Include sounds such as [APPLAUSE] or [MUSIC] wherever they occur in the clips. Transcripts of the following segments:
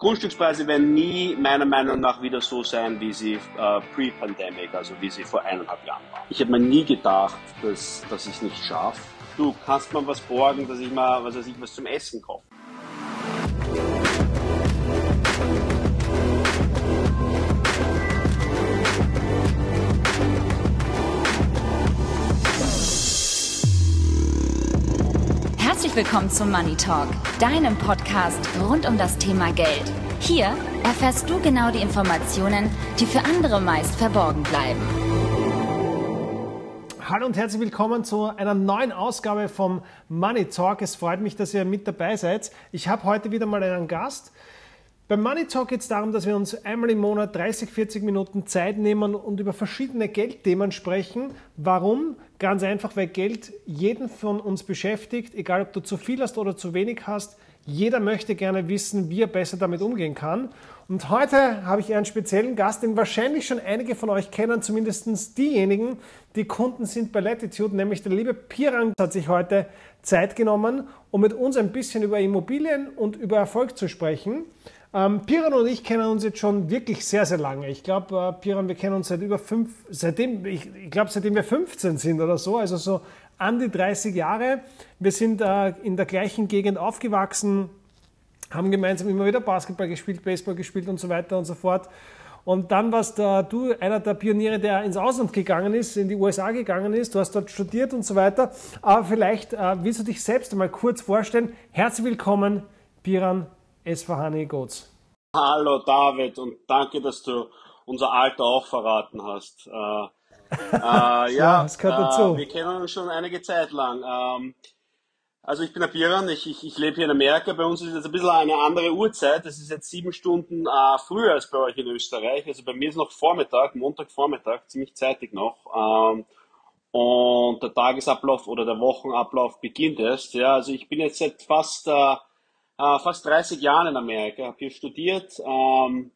Grundstückspreise werden nie meiner Meinung nach wieder so sein, wie sie äh, pre-pandemic, also wie sie vor eineinhalb Jahren waren. Ich habe mir nie gedacht, dass, dass ich es nicht schaffe. Du kannst mir was borgen, dass ich mal was, weiß ich, was zum Essen kaufe. Herzlich willkommen zum Money Talk, deinem Podcast rund um das Thema Geld. Hier erfährst du genau die Informationen, die für andere meist verborgen bleiben. Hallo und herzlich willkommen zu einer neuen Ausgabe vom Money Talk. Es freut mich, dass ihr mit dabei seid. Ich habe heute wieder mal einen Gast. Beim Money Talk geht es darum, dass wir uns einmal im Monat 30, 40 Minuten Zeit nehmen und über verschiedene Geldthemen sprechen. Warum? Ganz einfach, weil Geld jeden von uns beschäftigt, egal ob du zu viel hast oder zu wenig hast. Jeder möchte gerne wissen, wie er besser damit umgehen kann. Und heute habe ich einen speziellen Gast, den wahrscheinlich schon einige von euch kennen, zumindest diejenigen, die Kunden sind bei Latitude, nämlich der liebe Pirang hat sich heute Zeit genommen, um mit uns ein bisschen über Immobilien und über Erfolg zu sprechen. Ähm, Piran und ich kennen uns jetzt schon wirklich sehr, sehr lange. Ich glaube, äh, Piran, wir kennen uns seit über fünf, seitdem, ich, ich glaube, seitdem wir 15 sind oder so, also so an die 30 Jahre. Wir sind äh, in der gleichen Gegend aufgewachsen, haben gemeinsam immer wieder Basketball gespielt, Baseball gespielt und so weiter und so fort. Und dann warst äh, du einer der Pioniere, der ins Ausland gegangen ist, in die USA gegangen ist. Du hast dort studiert und so weiter. Aber vielleicht äh, willst du dich selbst einmal kurz vorstellen. Herzlich willkommen, Piran Esfahani Goats. Hallo David und danke, dass du unser Alter auch verraten hast. Äh, äh, [LAUGHS] ja, ja, das gehört dazu. Äh, wir kennen uns schon einige Zeit lang. Ähm, also ich bin der Biran, ich, ich, ich lebe hier in Amerika. Bei uns ist jetzt ein bisschen eine andere Uhrzeit. Es ist jetzt sieben Stunden äh, früher als bei euch in Österreich. Also bei mir ist noch Vormittag, Montagvormittag, ziemlich zeitig noch. Ähm, und der Tagesablauf oder der Wochenablauf beginnt erst. Ja, also ich bin jetzt seit fast äh, äh, fast 30 Jahren in Amerika, habe hier studiert, ähm,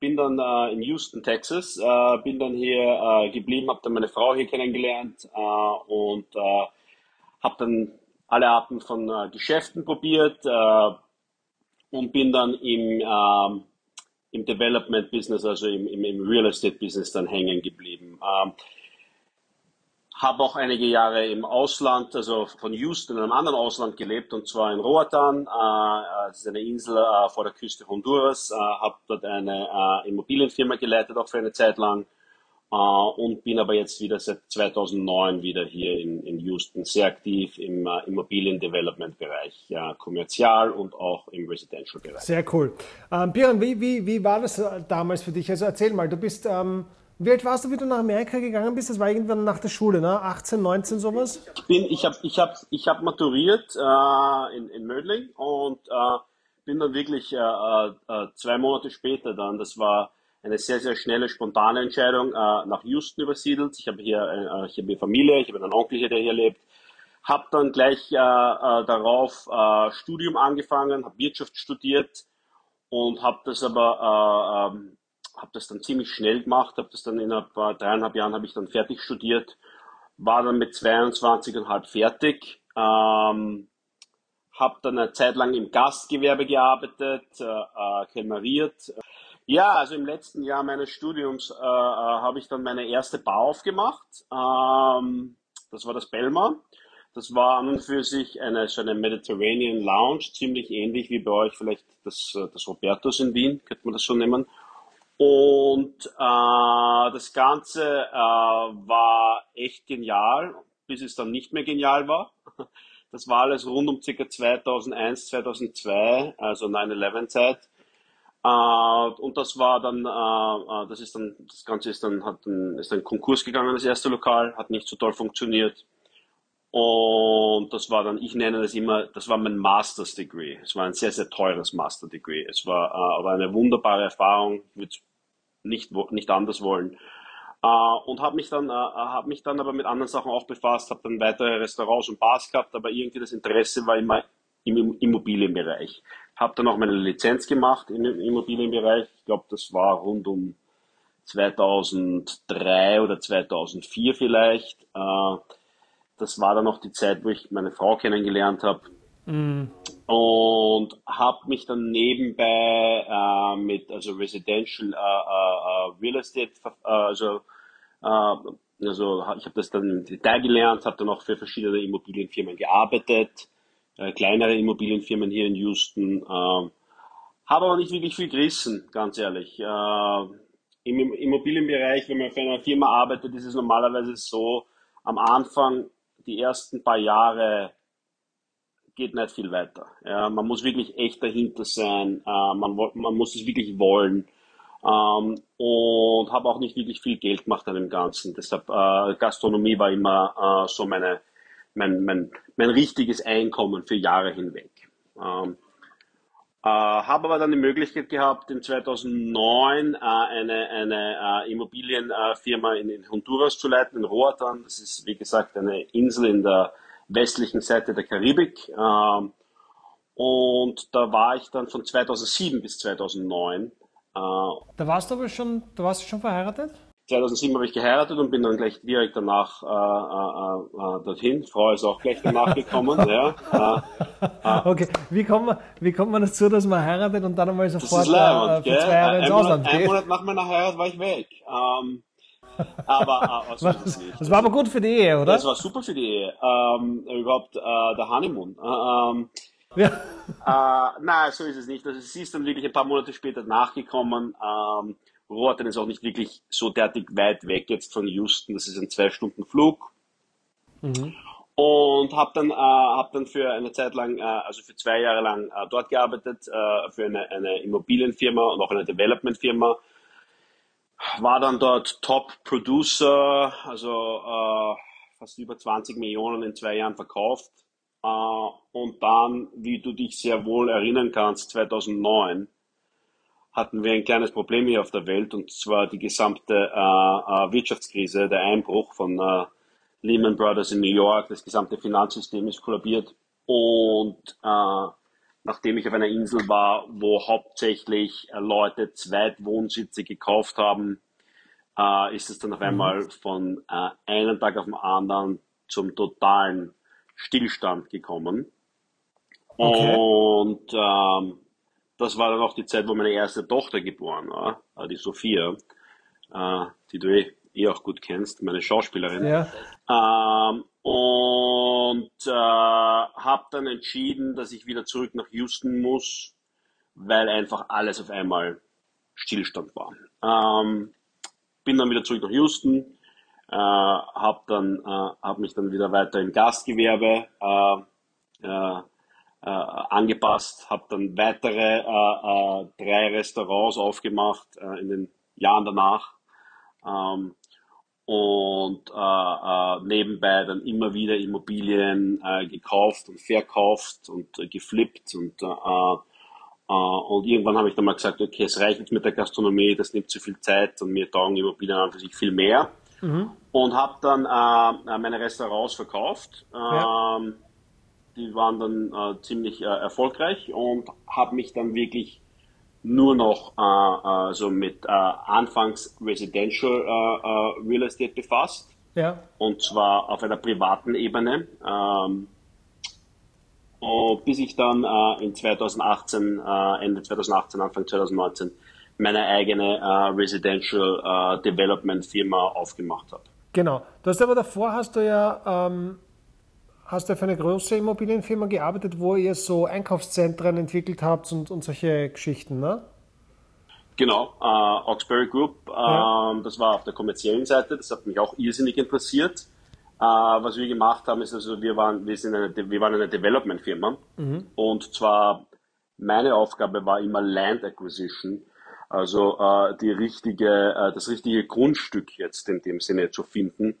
bin dann äh, in Houston, Texas, äh, bin dann hier äh, geblieben, habe dann meine Frau hier kennengelernt äh, und äh, habe dann alle Arten von Geschäften probiert und bin dann im, äh, im Development Business, also im, im, im Real Estate Business dann hängen geblieben. Habe auch einige Jahre im Ausland, also von Houston in einem anderen Ausland gelebt, und zwar in Roatan. Äh, das ist eine Insel äh, vor der Küste Honduras. Äh, habe dort eine äh, Immobilienfirma geleitet, auch für eine Zeit lang. Äh, und bin aber jetzt wieder seit 2009 wieder hier in, Houston sehr aktiv im äh, Immobilien-Development-Bereich, ja, kommerzial und auch im Residential-Bereich. Sehr cool. Ähm, Björn, wie, wie, wie war das damals für dich? Also erzähl mal, du bist... Ähm wie alt warst du, wie du nach Amerika gegangen bist? Das war irgendwann nach der Schule, ne? 18, 19, sowas? Ich bin, ich habe, ich habe, ich habe maturiert äh, in, in Mödling und äh, bin dann wirklich äh, äh, zwei Monate später dann, das war eine sehr, sehr schnelle, spontane Entscheidung, äh, nach Houston übersiedelt. Ich habe hier, äh, ich habe hier Familie, ich habe einen Onkel hier, der hier lebt. Habe dann gleich darauf Studium angefangen, habe Wirtschaft studiert und habe das aber äh, ähm, habe das dann ziemlich schnell gemacht, habe das dann in etwa dreieinhalb Jahren habe ich dann fertig studiert, war dann mit 22,5 fertig, ähm, habe dann eine Zeit lang im Gastgewerbe gearbeitet, äh, äh, kelmeriert. Ja, also im letzten Jahr meines Studiums äh, äh, habe ich dann meine erste Bar aufgemacht. Ähm, das war das Belmar. Das war an und für sich eine, so eine Mediterranean Lounge, ziemlich ähnlich wie bei euch vielleicht das, äh, das Robertus in Wien, könnte man das so nennen. Und äh, das Ganze äh, war echt genial, bis es dann nicht mehr genial war. [LAUGHS] Das war alles rund um ca. 2001, 2002, also 9-11-Zeit. Äh, und das war dann, äh, äh, das ist dann, das Ganze ist dann, hat dann, ist dann Konkurs gegangen, das erste Lokal, hat nicht so toll funktioniert. Und das war dann, ich nenne das immer, das war mein Master's Degree. Es war ein sehr, sehr teures Master Degree. Es war äh, aber eine wunderbare Erfahrung. Ich würde nicht, nicht anders wollen. Äh, und habe mich dann, äh, habe mich dann aber mit anderen Sachen auch befasst, habe dann weitere Restaurants und Bars gehabt, aber irgendwie das Interesse war immer im Immobilienbereich. Habe dann auch meine Lizenz gemacht im Immobilienbereich. Ich glaube, das war rund um 2003 oder 2004 vielleicht. Äh, das war dann noch die Zeit, wo ich meine Frau kennengelernt habe. Mm. Und habe mich dann nebenbei äh, mit also Residential äh, äh, Real Estate, also, also ich habe das dann im Detail gelernt, habe dann auch für verschiedene Immobilienfirmen gearbeitet, kleinere Immobilienfirmen hier in Houston, ähm, habe aber nicht wirklich viel gerissen, ganz ehrlich. Im Immobilienbereich, wenn man für eine Firma arbeitet, ist es normalerweise so, am Anfang, die ersten paar Jahre, geht nicht viel weiter. Ja, man muss wirklich echt dahinter sein, äh, man, man muss es wirklich wollen ähm, und habe auch nicht wirklich viel Geld gemacht an dem Ganzen. Deshalb äh, Gastronomie war immer äh, so meine, mein, mein, mein richtiges Einkommen für Jahre hinweg. Ähm, äh, habe aber dann die Möglichkeit gehabt, in 2009 äh, eine, eine äh, Immobilienfirma in, in, Honduras zu leiten, in Roatan. Das ist, wie gesagt, eine Insel in der westlichen Seite der Karibik. Ähm, und da war ich dann von 2007 bis 2009. Äh, da warst du aber schon, da warst du schon verheiratet? 2007 habe ich geheiratet und bin dann gleich direkt danach äh, äh, äh, dorthin. Frau ist auch gleich danach gekommen. ja. Äh, äh. okay, wie kommt, man, wie kommt man dazu, dass man heiratet und dann einmal sofort leibend, für zwei Jahre ins Ausland geht? Ein Monat nach meiner Heirat war ich weg. Ähm, aber äh, so [LAUGHS] das, das war aber gut für die Ehe, oder? Das war super für die Ehe. Ähm, überhaupt äh, der Honeymoon. Ähm, ja. äh, nein, so ist es nicht. Also, sie ist dann wirklich ein paar Monate später nachgekommen. Ähm, Roatan ist auch nicht wirklich so derartig weit weg jetzt von Houston. Das ist ein zwei Stunden Flug. Mhm. Und habe dann, äh, hab dann für eine Zeit lang, äh, also für zwei Jahre lang äh, dort gearbeitet, äh, für eine, eine Immobilienfirma und auch eine Developmentfirma. War dann dort Top Producer, also äh, fast über 20 Millionen in zwei Jahren verkauft. Äh, und dann, wie du dich sehr wohl erinnern kannst, 2009 hatten wir ein kleines Problem hier auf der Welt und zwar die gesamte äh, äh, Wirtschaftskrise, der Einbruch von äh, Lehman Brothers in New York, das gesamte Finanzsystem ist kollabiert und äh, nachdem ich auf einer Insel war, wo hauptsächlich äh, Leute Zweitwohnsitze gekauft haben, äh, ist es dann auf mhm. einmal von einem Tag auf den anderen zum totalen Stillstand gekommen. Okay. Und ähm, das war dann auch die Zeit, wo meine erste Tochter geboren war, äh, die Sophia, äh, die du eh, eh, auch gut kennst, meine Schauspielerin. Ja. Ähm, und äh, habe dann entschieden, dass ich wieder zurück nach Houston muss, weil einfach alles auf einmal Stillstand war. Ähm, bin dann wieder zurück nach Houston, äh, habe dann äh, hab mich dann wieder weiter im Gastgewerbe äh, äh, äh, angepasst, habe dann weitere äh, äh, drei Restaurants aufgemacht äh, in den Jahren danach ähm, und äh, äh, nebenbei dann immer wieder Immobilien äh, gekauft und verkauft und äh, geflippt und äh, äh, und irgendwann habe ich dann mal gesagt, okay, es reicht jetzt mit der Gastronomie, das nimmt zu viel Zeit und mir taugen Immobilien an für sich viel mehr. Mhm. Und habe dann äh, meine Restaurants verkauft. Ja. Ähm, die waren dann äh, ziemlich äh, erfolgreich und habe mich dann wirklich nur noch äh, äh so mit äh, anfangs Residential äh, Real Estate befasst. Ja. Und zwar auf einer privaten Ebene. Ähm, bis ich dann in 2018, Ende 2018, Anfang 2019 meine eigene Residential Development Firma aufgemacht habe. Genau. Du hast aber davor hast du ja ähm hast du für eine große Immobilienfirma gearbeitet, wo ihr so Einkaufszentren entwickelt habt und, und solche Geschichten, ne? Genau, äh, Oxbury Group, äh, ja. Ähm, das war auf der kommerziellen Seite, das hat mich auch irrsinnig interessiert. Äh, was wir gemacht haben, ist also, wir waren, wir sind eine, wir waren eine Development-Firma mhm. und zwar meine Aufgabe war immer Land Acquisition, also äh, die richtige, äh, das richtige Grundstück jetzt in dem Sinne zu finden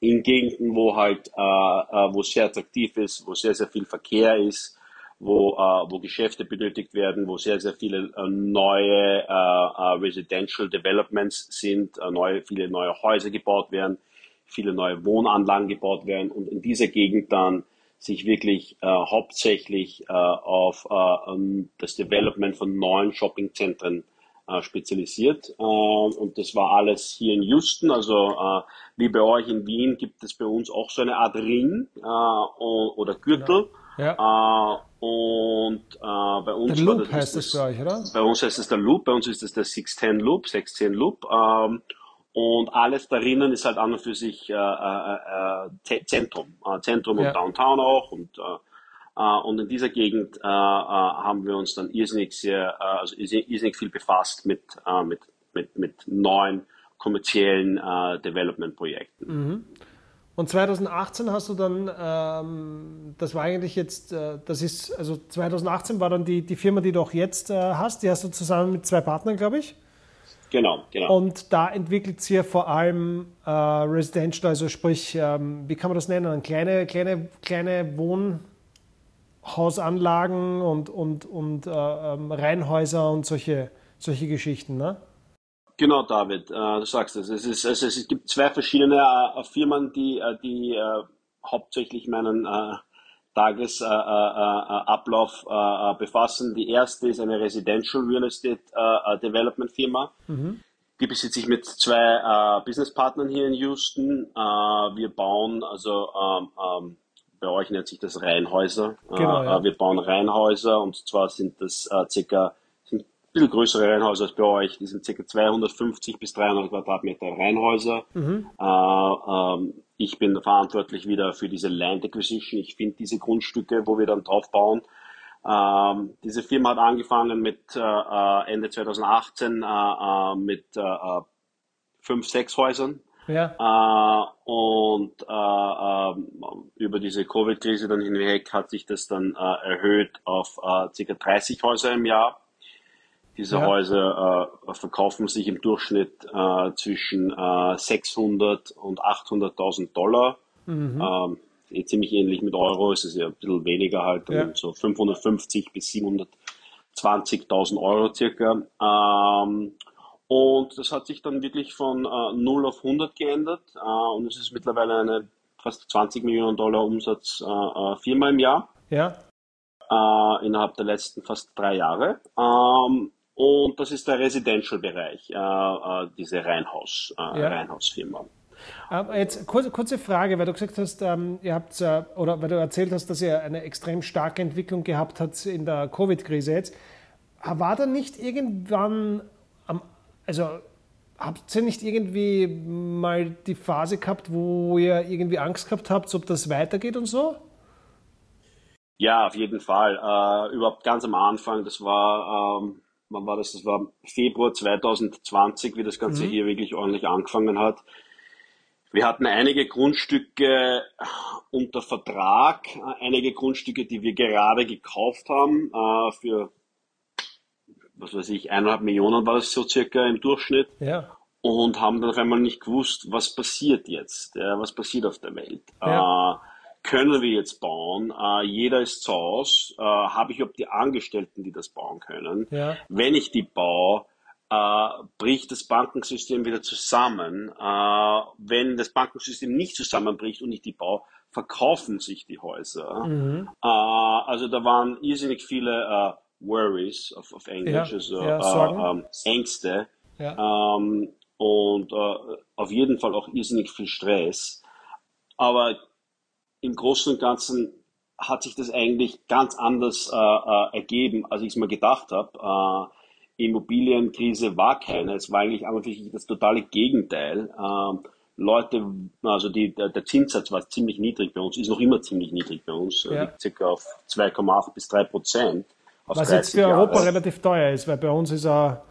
in Gegenden, wo halt, äh, äh, wo sehr attraktiv ist, wo sehr, sehr viel Verkehr ist, wo, äh, wo Geschäfte benötigt werden, wo sehr, sehr viele äh, neue äh, äh, Residential Developments sind, neue, viele neue Häuser gebaut werden, viele neue Wohnanlagen gebaut werden und in dieser Gegend dann sich wirklich hauptsächlich auf äh, das Development von neuen Shoppingzentren äh, spezialisiert. Äh, und das war alles hier in Houston. Also äh, wie bei euch in Wien gibt es bei uns auch so eine Art Ring oder Gürtel. Genau. Ja. Äh, und äh, bei uns Der Loop heißt das bei euch, oder? Bei uns heißt es der Loop, bei uns ist es der 610 Loop, 610 Loop. Ähm, und alles darinnen ist halt an und für sich äh, äh, äh, Zentrum. Äh, Zentrum Ja. und Downtown auch. Und, äh, äh, und in dieser Gegend äh, äh, haben wir uns dann irrsinnig sehr, äh, also irrsinnig viel befasst mit, äh, mit, mit, mit neuen kommerziellen äh, Development-Projekten. Und 2018 hast du dann, ähm, das war eigentlich jetzt, äh, das ist, also 2018 war dann die, die Firma, die du auch jetzt äh, hast, die hast du zusammen mit zwei Partnern, glaube ich. Genau, genau. Und da entwickelt sie ja vor allem äh, Residential, also sprich, ähm, wie kann man das nennen? Kleine, kleine, kleine Wohnhausanlagen und, und, und äh, ähm, Reihenhäuser und solche, solche Geschichten, ne? Genau, David, äh, du sagst es. Es, ist, also es gibt zwei verschiedene äh, Firmen, die, äh, die äh, hauptsächlich meinen äh, Tagesablauf äh, äh, äh, befassen. Die erste ist eine Residential Real Estate äh, äh, Development Firma. Die besitze ich mit zwei äh, Businesspartnern hier in Houston. Äh, wir bauen also ähm, ähm, bei euch nennt sich das Reihenhäuser. Genau, äh, ja. äh, wir bauen Reihenhäuser und zwar sind das äh, circa sind ein bisschen größere Reihenhäuser als bei euch. Die sind circa 250 bis 300 Quadratmeter Reihenhäuser. Äh, ähm, ich bin verantwortlich wieder für diese Land Acquisition. Ich finde diese Grundstücke, wo wir dann drauf bauen. Ähm, diese Firma hat angefangen mit äh, Ende 2018 äh, äh, mit äh, fünf, sechs Häusern. Ja, Äh, und äh, ähm, über diese Covid-Krise dann hinweg hat sich das dann äh, erhöht auf äh, ca. 30 Häuser im Jahr. Diese Ja. Häuser äh, verkaufen sich im Durchschnitt äh, zwischen äh, 600 und 800.000 Dollar. Ähm, eh ziemlich ähnlich mit Euro, es ist ja ein bisschen weniger halt, Ja. so 550 bis 720.000 Euro circa. Ähm, und das hat sich dann wirklich von äh, 0 auf 100 geändert äh, und es ist mittlerweile eine fast 20 Millionen Dollar Umsatz äh, äh, Firma im Jahr ja, äh, innerhalb der letzten fast drei Jahre. Ähm, und das ist der Residential-Bereich, äh, äh, diese Reihenhaus, Ja. Reihenhausfirma. Aber jetzt kurze, kurze Frage, weil du gesagt hast, ähm, ihr habt äh, oder weil du erzählt hast, dass ihr eine extrem starke Entwicklung gehabt habt in der Covid-Krise jetzt. War da nicht irgendwann also habt ihr nicht irgendwie mal die Phase gehabt, wo ihr irgendwie Angst gehabt habt, ob das weitergeht und so? Ja, auf jeden Fall. Äh, überhaupt ganz am Anfang, das war, ähm, wann war das? Das war Februar 2020, wie das Ganze hier wirklich ordentlich angefangen hat. Wir hatten einige Grundstücke unter Vertrag, äh, einige Grundstücke, die wir gerade gekauft haben, äh, für, was weiß ich, eineinhalb Millionen war das so circa im Durchschnitt Ja, und haben dann auf einmal nicht gewusst, was passiert jetzt, ja, was passiert auf der Welt. Ja. Äh, können wir jetzt bauen? Äh, jeder ist zu Hause. Äh, Habe ich überhaupt die Angestellten, die das bauen können? Ja. Wenn ich die baue, äh, bricht das Bankensystem wieder zusammen. Äh, wenn das Bankensystem nicht zusammenbricht und ich die baue, verkaufen sich die Häuser. Mhm. Äh, also da waren irrsinnig viele äh, Worries auf, auf Englisch, Ja, also ja, äh, ähm, Ängste. ja, Ähm, und äh, auf jeden Fall auch irrsinnig viel Stress. Aber im Großen und Ganzen hat sich das eigentlich ganz anders äh, äh, ergeben, als ich es mir gedacht habe. Äh, Immobilienkrise war keine, es war eigentlich einfach das totale Gegenteil. Ähm, Leute, also die, der, der Zinssatz war ziemlich niedrig bei uns, ist noch immer ziemlich niedrig bei uns, Ja. liegt circa auf 2,8 bis 3 Prozent. Was jetzt 30 für Europa Jahre. relativ teuer ist, weil bei uns ist er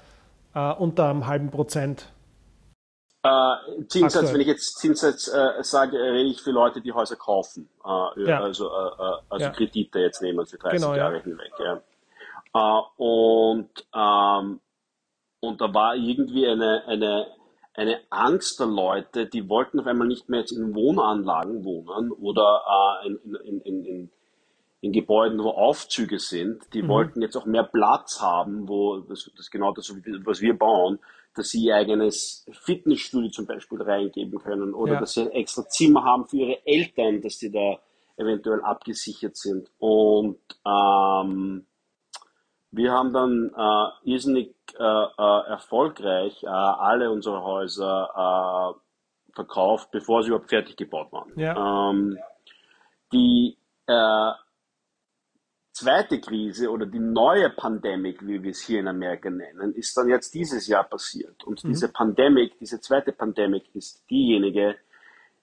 äh, unter einem halben Prozent. Äh, Zinssatz, wenn ich jetzt Zinssatz äh, sage, rede ich für Leute, die Häuser kaufen. Äh, Ja. Also, äh, äh, also Ja. Kredite jetzt nehmen für 30 Genau, ja. Jahre hinweg. Ja. Äh, und, ähm, und da war irgendwie eine, eine, eine Angst der Leute, die wollten auf einmal nicht mehr jetzt in Wohnanlagen wohnen oder in, in, in, in, in Gebäuden, wo Aufzüge sind, die wollten jetzt auch mehr Platz haben, wo das, das genau das, was wir bauen, dass sie ihr eigenes Fitnessstudio zum Beispiel reingeben können oder Ja. dass sie ein extra Zimmer haben für ihre Eltern, dass die da eventuell abgesichert sind. Und ähm, wir haben dann äh, irrsinnig äh, äh, erfolgreich äh, alle unsere Häuser äh, verkauft, bevor sie überhaupt fertig gebaut waren. Ja. Ähm, die, äh, zweite Krise oder die neue Pandemie, wie wir es hier in Amerika nennen, ist dann jetzt dieses Jahr passiert. Und mhm. diese Pandemie, diese zweite Pandemie ist diejenige,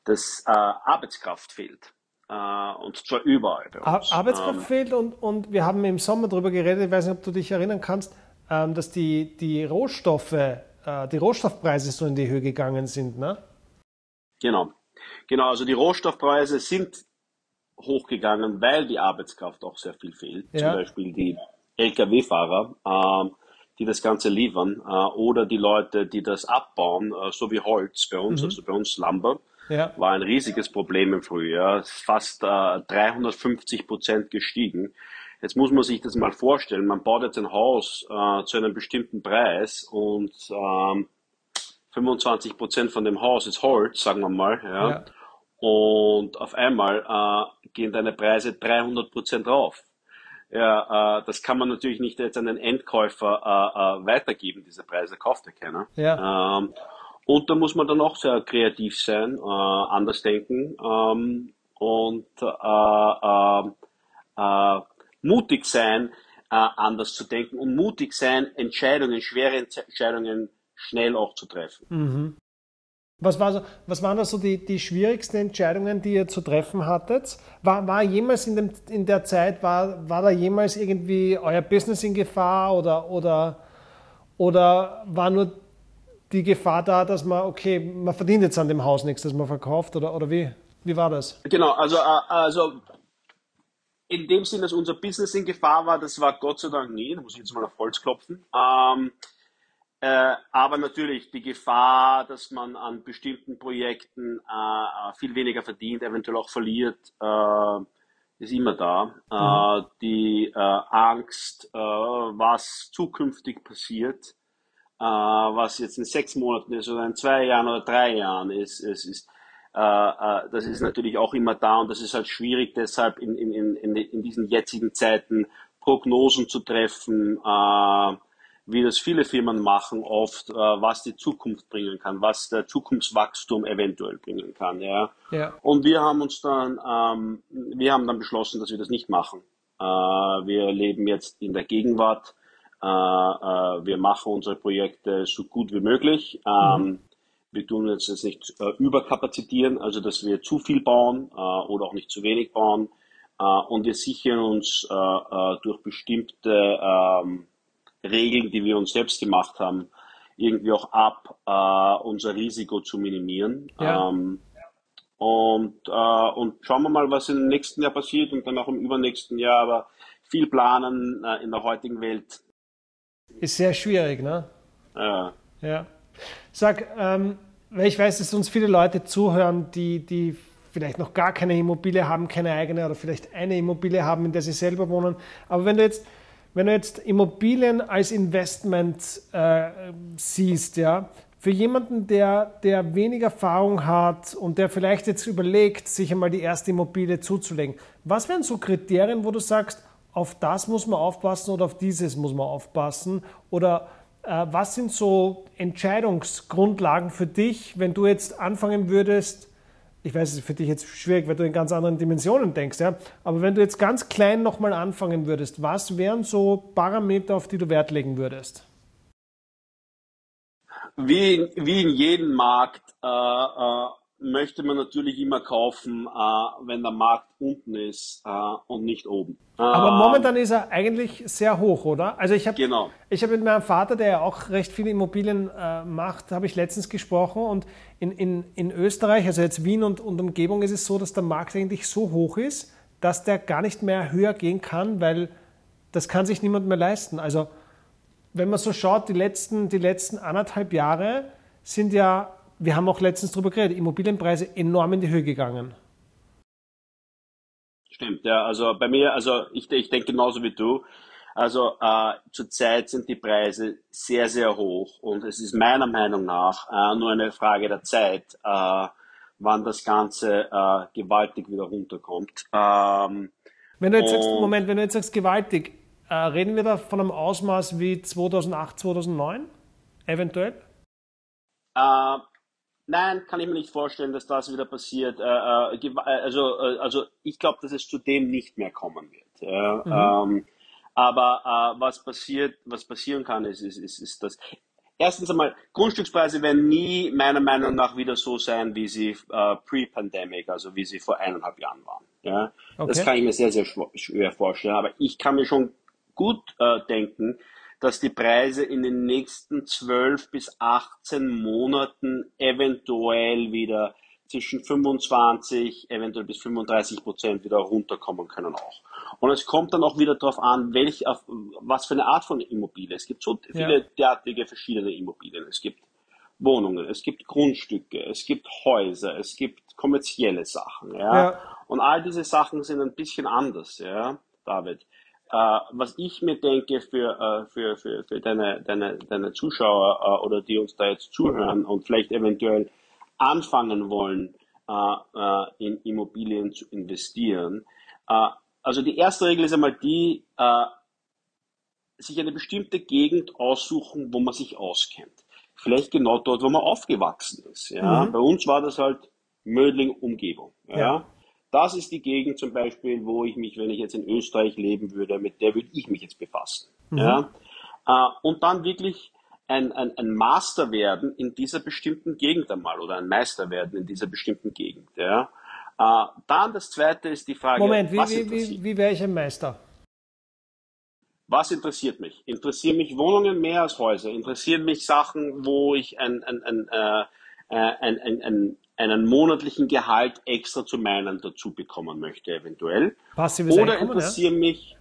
dass äh, Arbeitskraft fehlt. Äh, und zwar überall bei uns. Arbeitskraft ähm, fehlt und, und wir haben im Sommer darüber geredet, ich weiß nicht, ob du dich erinnern kannst, ähm, dass die, die Rohstoffe, äh, die Rohstoffpreise so in die Höhe gegangen sind, ne? Genau. Genau, also die Rohstoffpreise sind hochgegangen, weil die Arbeitskraft auch sehr viel fehlt. Ja. Zum Beispiel die Lkw-Fahrer, ähm, die das Ganze liefern, äh, oder die Leute, die das abbauen, äh, so wie Holz bei uns, mhm. also bei uns Lumber, ja. war ein riesiges Problem im Frühjahr, fast äh, 350 Prozent gestiegen. Jetzt muss man sich das mal vorstellen, man baut jetzt ein Haus äh, zu einem bestimmten Preis und ähm, 25 Prozent von dem Haus ist Holz, sagen wir mal, ja. ja. Und auf einmal äh, gehen deine Preise 300 Prozent rauf. Ja, äh, das kann man natürlich nicht jetzt an den Endkäufer äh, äh, weitergeben, diese Preise kauft ja keiner. Ja. Ähm, und da muss man dann auch sehr kreativ sein, äh, anders denken ähm, und äh, mutig sein, anders zu denken und mutig sein, Entscheidungen, schwere Entscheidungen schnell auch zu treffen. Mhm. Was, war so, was waren da so die, die schwierigsten Entscheidungen, die ihr zu treffen hattet? War, war jemals in, dem, in der Zeit, war, war da jemals irgendwie euer Business in Gefahr oder, oder, oder war nur die Gefahr da, dass man, okay, man verdient jetzt an dem Haus nichts, das man verkauft oder, oder wie, wie war das? Genau, also, äh, also in dem Sinn, dass unser Business in Gefahr war, das war Gott sei Dank nie, da muss ich jetzt mal auf Holz klopfen. Ähm, äh, aber natürlich die Gefahr, dass man an bestimmten Projekten äh, viel weniger verdient, eventuell auch verliert, äh, ist immer da. Äh, mhm. die äh, Angst, äh, was zukünftig passiert, was jetzt in sechs Monaten ist oder in zwei Jahren oder drei Jahren ist, ist, ist das ist natürlich auch immer da und das ist halt schwierig, deshalb in, in, in, in diesen jetzigen Zeiten Prognosen zu treffen, wie das viele Firmen machen, oft, äh, was die Zukunft bringen kann, was der Zukunftswachstum eventuell bringen kann. Ja. ja. Und wir haben uns dann, ähm, wir haben dann beschlossen, dass wir das nicht machen. Äh, wir leben jetzt in der Gegenwart. Äh, äh, wir machen unsere Projekte so gut wie möglich. Ähm, mhm. Wir tun jetzt, jetzt nicht äh, überkapazitieren, also dass wir zu viel bauen äh, oder auch nicht zu wenig bauen. Und wir sichern uns durch bestimmte ähm, Regeln, die wir uns selbst gemacht haben, irgendwie auch ab, äh, unser Risiko zu minimieren. Ja. Ähm, und, äh, und schauen wir mal, was im nächsten Jahr passiert und dann auch im übernächsten Jahr. Aber viel planen äh, in der heutigen Welt. Ist sehr schwierig, ne? Ja. Ja. Sag, ähm, weil ich weiß, dass uns viele Leute zuhören, die, die vielleicht noch gar keine Immobilie haben, keine eigene oder vielleicht eine Immobilie haben, in der sie selber wohnen. Aber wenn du jetzt wenn du jetzt Immobilien als Investment äh, siehst, ja, für jemanden, der, der wenig Erfahrung hat und der vielleicht jetzt überlegt, sich einmal die erste Immobilie zuzulegen, was wären so Kriterien, wo du sagst, auf das muss man aufpassen oder auf dieses muss man aufpassen? Oder äh, was sind so Entscheidungsgrundlagen für dich, wenn du jetzt anfangen würdest, ich weiß, es ist für dich jetzt schwierig, weil du in ganz anderen Dimensionen denkst, ja. Aber wenn du jetzt ganz klein nochmal anfangen würdest, was wären so Parameter, auf die du Wert legen würdest? Wie, wie in jedem Markt äh, äh, möchte man natürlich immer kaufen, äh, wenn der Markt unten ist äh, und nicht oben. Aber ähm, momentan ist er eigentlich sehr hoch, oder? Also ich habe genau. ich hab mit meinem Vater, der ja auch recht viele Immobilien äh, macht, habe ich letztens gesprochen und in, in, in Österreich, also jetzt Wien und, und Umgebung, ist es so, dass der Markt eigentlich so hoch ist, dass der gar nicht mehr höher gehen kann, weil das kann sich niemand mehr leisten. Also wenn man so schaut, die letzten, die letzten anderthalb Jahre sind ja wir haben auch letztens darüber geredet, Immobilienpreise enorm in die Höhe gegangen. Stimmt, ja. Also bei mir, also ich, ich denke genauso wie du. Also äh, zurzeit sind die Preise sehr, sehr hoch und es ist meiner Meinung nach äh, nur eine Frage der Zeit, äh, wann das Ganze äh, gewaltig wieder runterkommt. Ähm, wenn du jetzt sagst, Moment, wenn du jetzt sagst gewaltig, äh, reden wir da von einem Ausmaß wie 2008, 2009 eventuell? Nein, kann ich mir nicht vorstellen, dass das wieder passiert. Äh, äh, äh, also, also ich glaube, dass es zu dem nicht mehr kommen wird. Mhm. Ähm, aber was passiert, was passieren kann, ist, ist, ist, ist das. Erstens einmal, Grundstückspreise werden nie meiner Meinung nach wieder so sein, wie sie pre-pandemic, also wie sie vor eineinhalb Jahren waren. Ja? Okay. Das kann ich mir sehr, sehr schwer vorstellen. Aber ich kann mir schon gut denken, dass die Preise in den nächsten 12 bis 18 Monaten eventuell wieder zwischen 25, eventuell bis 35 Prozent wieder runterkommen können auch. Und es kommt dann auch wieder darauf an, welch, was für eine Art von Immobilie. Es gibt so viele ja. derartige verschiedene Immobilien. Es gibt Wohnungen, es gibt Grundstücke, es gibt Häuser, es gibt kommerzielle Sachen. Ja? ja. Und all diese Sachen sind ein bisschen anders, ja, David. Äh, was ich mir denke für, äh, für, für, für deine, deine, deine Zuschauer äh, oder die uns da jetzt zuhören und vielleicht eventuell anfangen wollen, in Immobilien zu investieren. Also die erste Regel ist einmal die, sich eine bestimmte Gegend aussuchen, wo man sich auskennt. Vielleicht genau dort, wo man aufgewachsen ist. Ja? Mhm. Bei uns war das halt Mödling-Umgebung. Ja? ja? Das ist die Gegend zum Beispiel, wo ich mich, wenn ich jetzt in Österreich leben würde, mit der würde ich mich jetzt befassen. Mhm. Ja? Und dann wirklich ein, ein, ein Master werden in dieser bestimmten Gegend einmal oder ein Meister werden in dieser bestimmten Gegend. Ja. Äh, dann das zweite ist die Frage. Moment, wie, wie, wie, wie wäre ich ein Meister? Was interessiert mich? Interessieren mich Wohnungen mehr als Häuser? Interessieren mich Sachen, wo ich ein, ein, ein, äh, ein, ein, ein, einen monatlichen Gehalt extra zu meinen dazu bekommen möchte, eventuell? Passives Oder interessieren ja? mich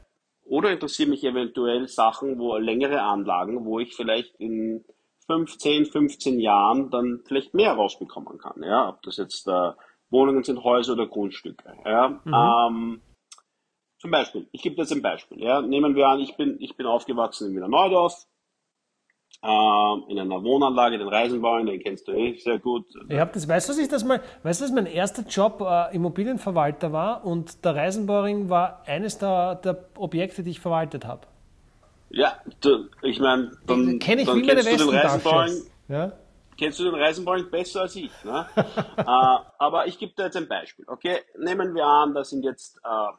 oder interessieren mich eventuell Sachen, wo längere Anlagen, wo ich vielleicht in 15, 15 Jahren dann vielleicht mehr rausbekommen kann. Ja, ob das jetzt äh, Wohnungen sind, Häuser oder Grundstücke. Ja, mhm. ähm, zum Beispiel, ich gebe jetzt ein Beispiel. Ja, nehmen wir an, ich bin, ich bin aufgewachsen in Wiener Neudorf in einer Wohnanlage, den Reisenbauern, den kennst du eh sehr gut. Ich habe das, weißt du, dass ich das mal, weißt du, dass mein erster Job äh, Immobilienverwalter war und der Reisenbauring war eines der, der Objekte, die ich verwaltet habe. Ja, du, ich meine, dann, Kenn ich dann kennst du den Reisenbauring. Ja? Kennst du den Reisenbauring besser als ich. Ne? [LAUGHS] äh, aber ich gebe dir jetzt ein Beispiel. Okay, nehmen wir an, das sind jetzt äh,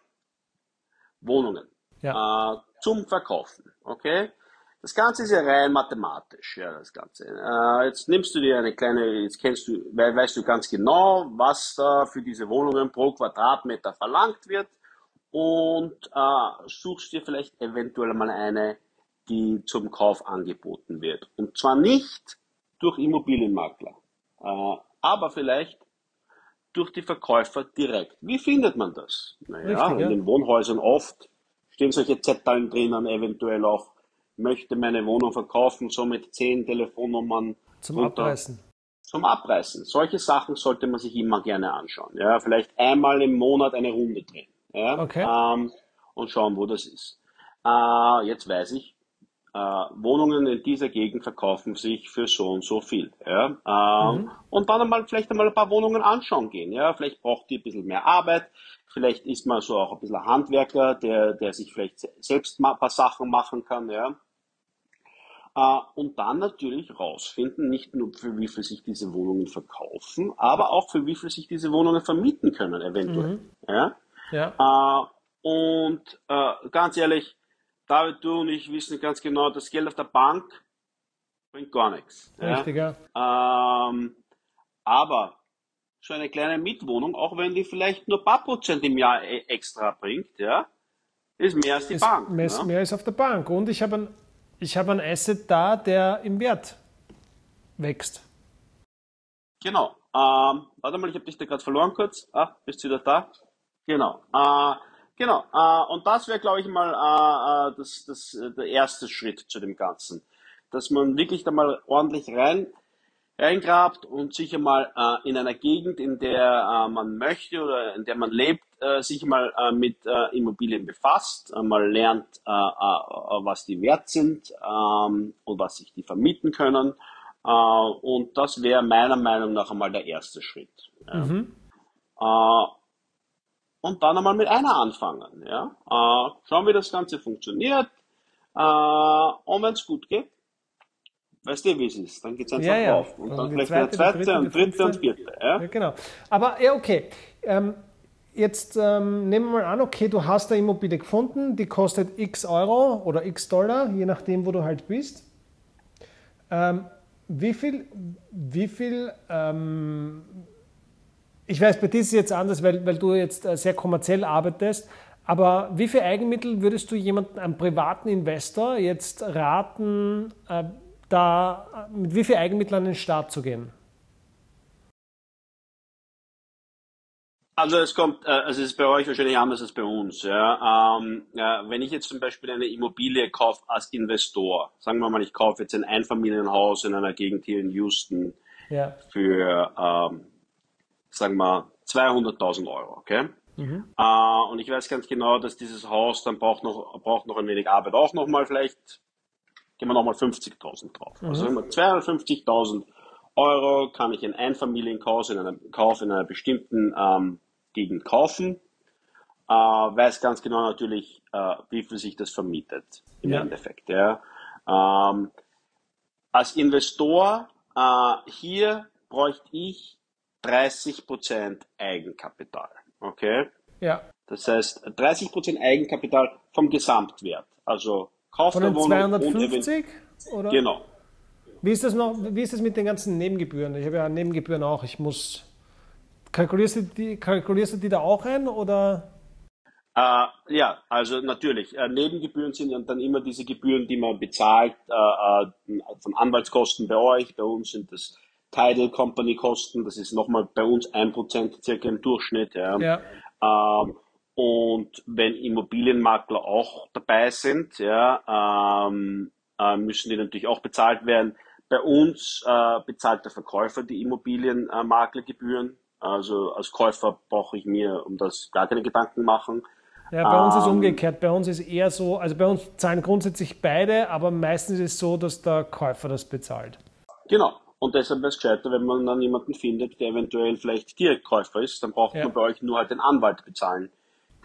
Wohnungen ja. äh, zum Verkaufen. Okay, das Ganze ist ja rein mathematisch, ja, das Ganze. Äh, jetzt nimmst du dir eine kleine, jetzt kennst du, weißt du ganz genau, was da für diese Wohnungen pro Quadratmeter verlangt wird und äh, suchst dir vielleicht eventuell mal eine, die zum Kauf angeboten wird. Und zwar nicht durch Immobilienmakler, äh, aber vielleicht durch die Verkäufer direkt. Wie findet man das? Naja, Richtig, ja. in den Wohnhäusern oft stehen solche Zetteln drinnen, eventuell auch möchte meine Wohnung verkaufen, somit zehn Telefonnummern zum runter. Abreißen. Zum Abreißen. Solche Sachen sollte man sich immer gerne anschauen. Ja, vielleicht einmal im Monat eine Runde drehen. Ja, okay. ähm, und schauen, wo das ist. Äh, jetzt weiß ich, äh, Wohnungen in dieser Gegend verkaufen sich für so und so viel. Ja? Ähm, mhm. Und dann einmal vielleicht einmal ein paar Wohnungen anschauen gehen. Ja? Vielleicht braucht die ein bisschen mehr Arbeit. Vielleicht ist man so auch ein bisschen Handwerker, der, der sich vielleicht selbst mal ein paar Sachen machen kann. Ja? Äh, und dann natürlich rausfinden, nicht nur für wie viel sich diese Wohnungen verkaufen, aber auch für wie viel sich diese Wohnungen vermieten können, eventuell. Mhm. Ja? Ja. Äh, und äh, ganz ehrlich, David, du und ich wissen ganz genau, das Geld auf der Bank bringt gar nichts. Richtig, ja. Ähm, aber so eine kleine Mietwohnung, auch wenn die vielleicht nur ein paar Prozent im Jahr e-, extra bringt, ja, ist mehr als die ist Bank. Mehr, ja? mehr als auf der Bank. Und ich habe ein ich habe ein Asset da, der im Wert wächst. Genau. Ähm, warte mal, ich habe dich da gerade verloren kurz. Ah, bist du wieder da? Genau. Äh, genau. Äh, und das wäre, glaube ich, mal äh, äh das, das, der erste Schritt zu dem Ganzen. Dass man wirklich da mal ordentlich rein reingrabt und sich einmal äh, in einer Gegend, in der äh, man möchte oder in der man lebt, äh, sich mal äh, mit äh, Immobilien befasst, mal lernt, äh, äh, was die wert sind ähm, und was sich die vermieten können. Und das wäre meiner Meinung nach einmal der erste Schritt. Ja. Mhm. Und dann einmal mit einer anfangen. Ja? Schauen, wie das Ganze funktioniert. Und wenn es gut geht, weißt du, wie es ist. Dann geht es einfach ja, ja. auf. Und, und dann vielleicht zweite, der zweite, und dritte und vierte und vierte. Ja? ja? genau. Aber ja, okay. Ähm, jetzt ähm, nehmen wir mal an, okay, du hast eine Immobilie gefunden, die kostet x Euro oder x Dollar, je nachdem, wo du halt bist. Ähm, wie viel, wie viel ähm, ich weiß, bei dir ist es jetzt anders, weil, weil du jetzt äh, sehr kommerziell arbeitest, aber wie viel Eigenmittel würdest du jemandem, einem privaten Investor, jetzt raten, äh, da mit wie viel Eigenmitteln an den Start zu gehen? Also es kommt, äh, also es ist bei euch wahrscheinlich anders als bei uns. Ja. Ähm, wenn ich jetzt zum Beispiel eine Immobilie kaufe als Investor, sagen wir mal, ich kaufe jetzt ein Einfamilienhaus in einer Gegend hier in Houston ja. für, ähm, sagen wir, 200.000 Euro, okay? Mhm. Äh, und ich weiß ganz genau, dass dieses Haus dann braucht noch, braucht noch ein wenig Arbeit auch nochmal, vielleicht gehen wir nochmal 50.000 drauf. Mhm. Also 250.000 Euro kann ich ein Einfamilienhaus in einem Kauf in einer bestimmten ähm, Gegend kaufen, äh, weiß ganz genau natürlich, äh, wie viel sich das vermietet im ja. Endeffekt. Ja. Ähm, als Investor äh, hier bräuchte ich 30% Eigenkapital. Okay? Ja. Das heißt 30% Eigenkapital vom Gesamtwert. Also Kauf Von den 250? Oder? Genau. Wie ist das noch, wie ist das mit den ganzen Nebengebühren? Ich habe ja Nebengebühren auch. Ich muss Kalkulierst du die, kalkulierst du die da auch ein oder? Äh, ja, also natürlich. Äh, Nebengebühren sind dann immer diese Gebühren, die man bezahlt äh, äh von Anwaltskosten bei euch. Bei uns sind das Title Company Kosten. Das ist nochmal bei uns ein Prozent circa im Durchschnitt. Ja. ja. Ähm, und wenn Immobilienmakler auch dabei sind, ja, ähm, äh, müssen die natürlich auch bezahlt werden. Bei uns äh, bezahlt der Verkäufer die Immobilienmaklergebühren. Also als Käufer brauche ich mir um das gar keine Gedanken machen. Ja, bei uns ist ähm, umgekehrt. Bei uns ist eher so, also bei uns zahlen grundsätzlich beide, aber meistens ist es so, dass der Käufer das bezahlt. Genau. Und deshalb wäre es gescheiter, wenn man dann jemanden findet, der eventuell vielleicht Direktkäufer ist, dann braucht ja. man bei euch nur halt den Anwalt bezahlen,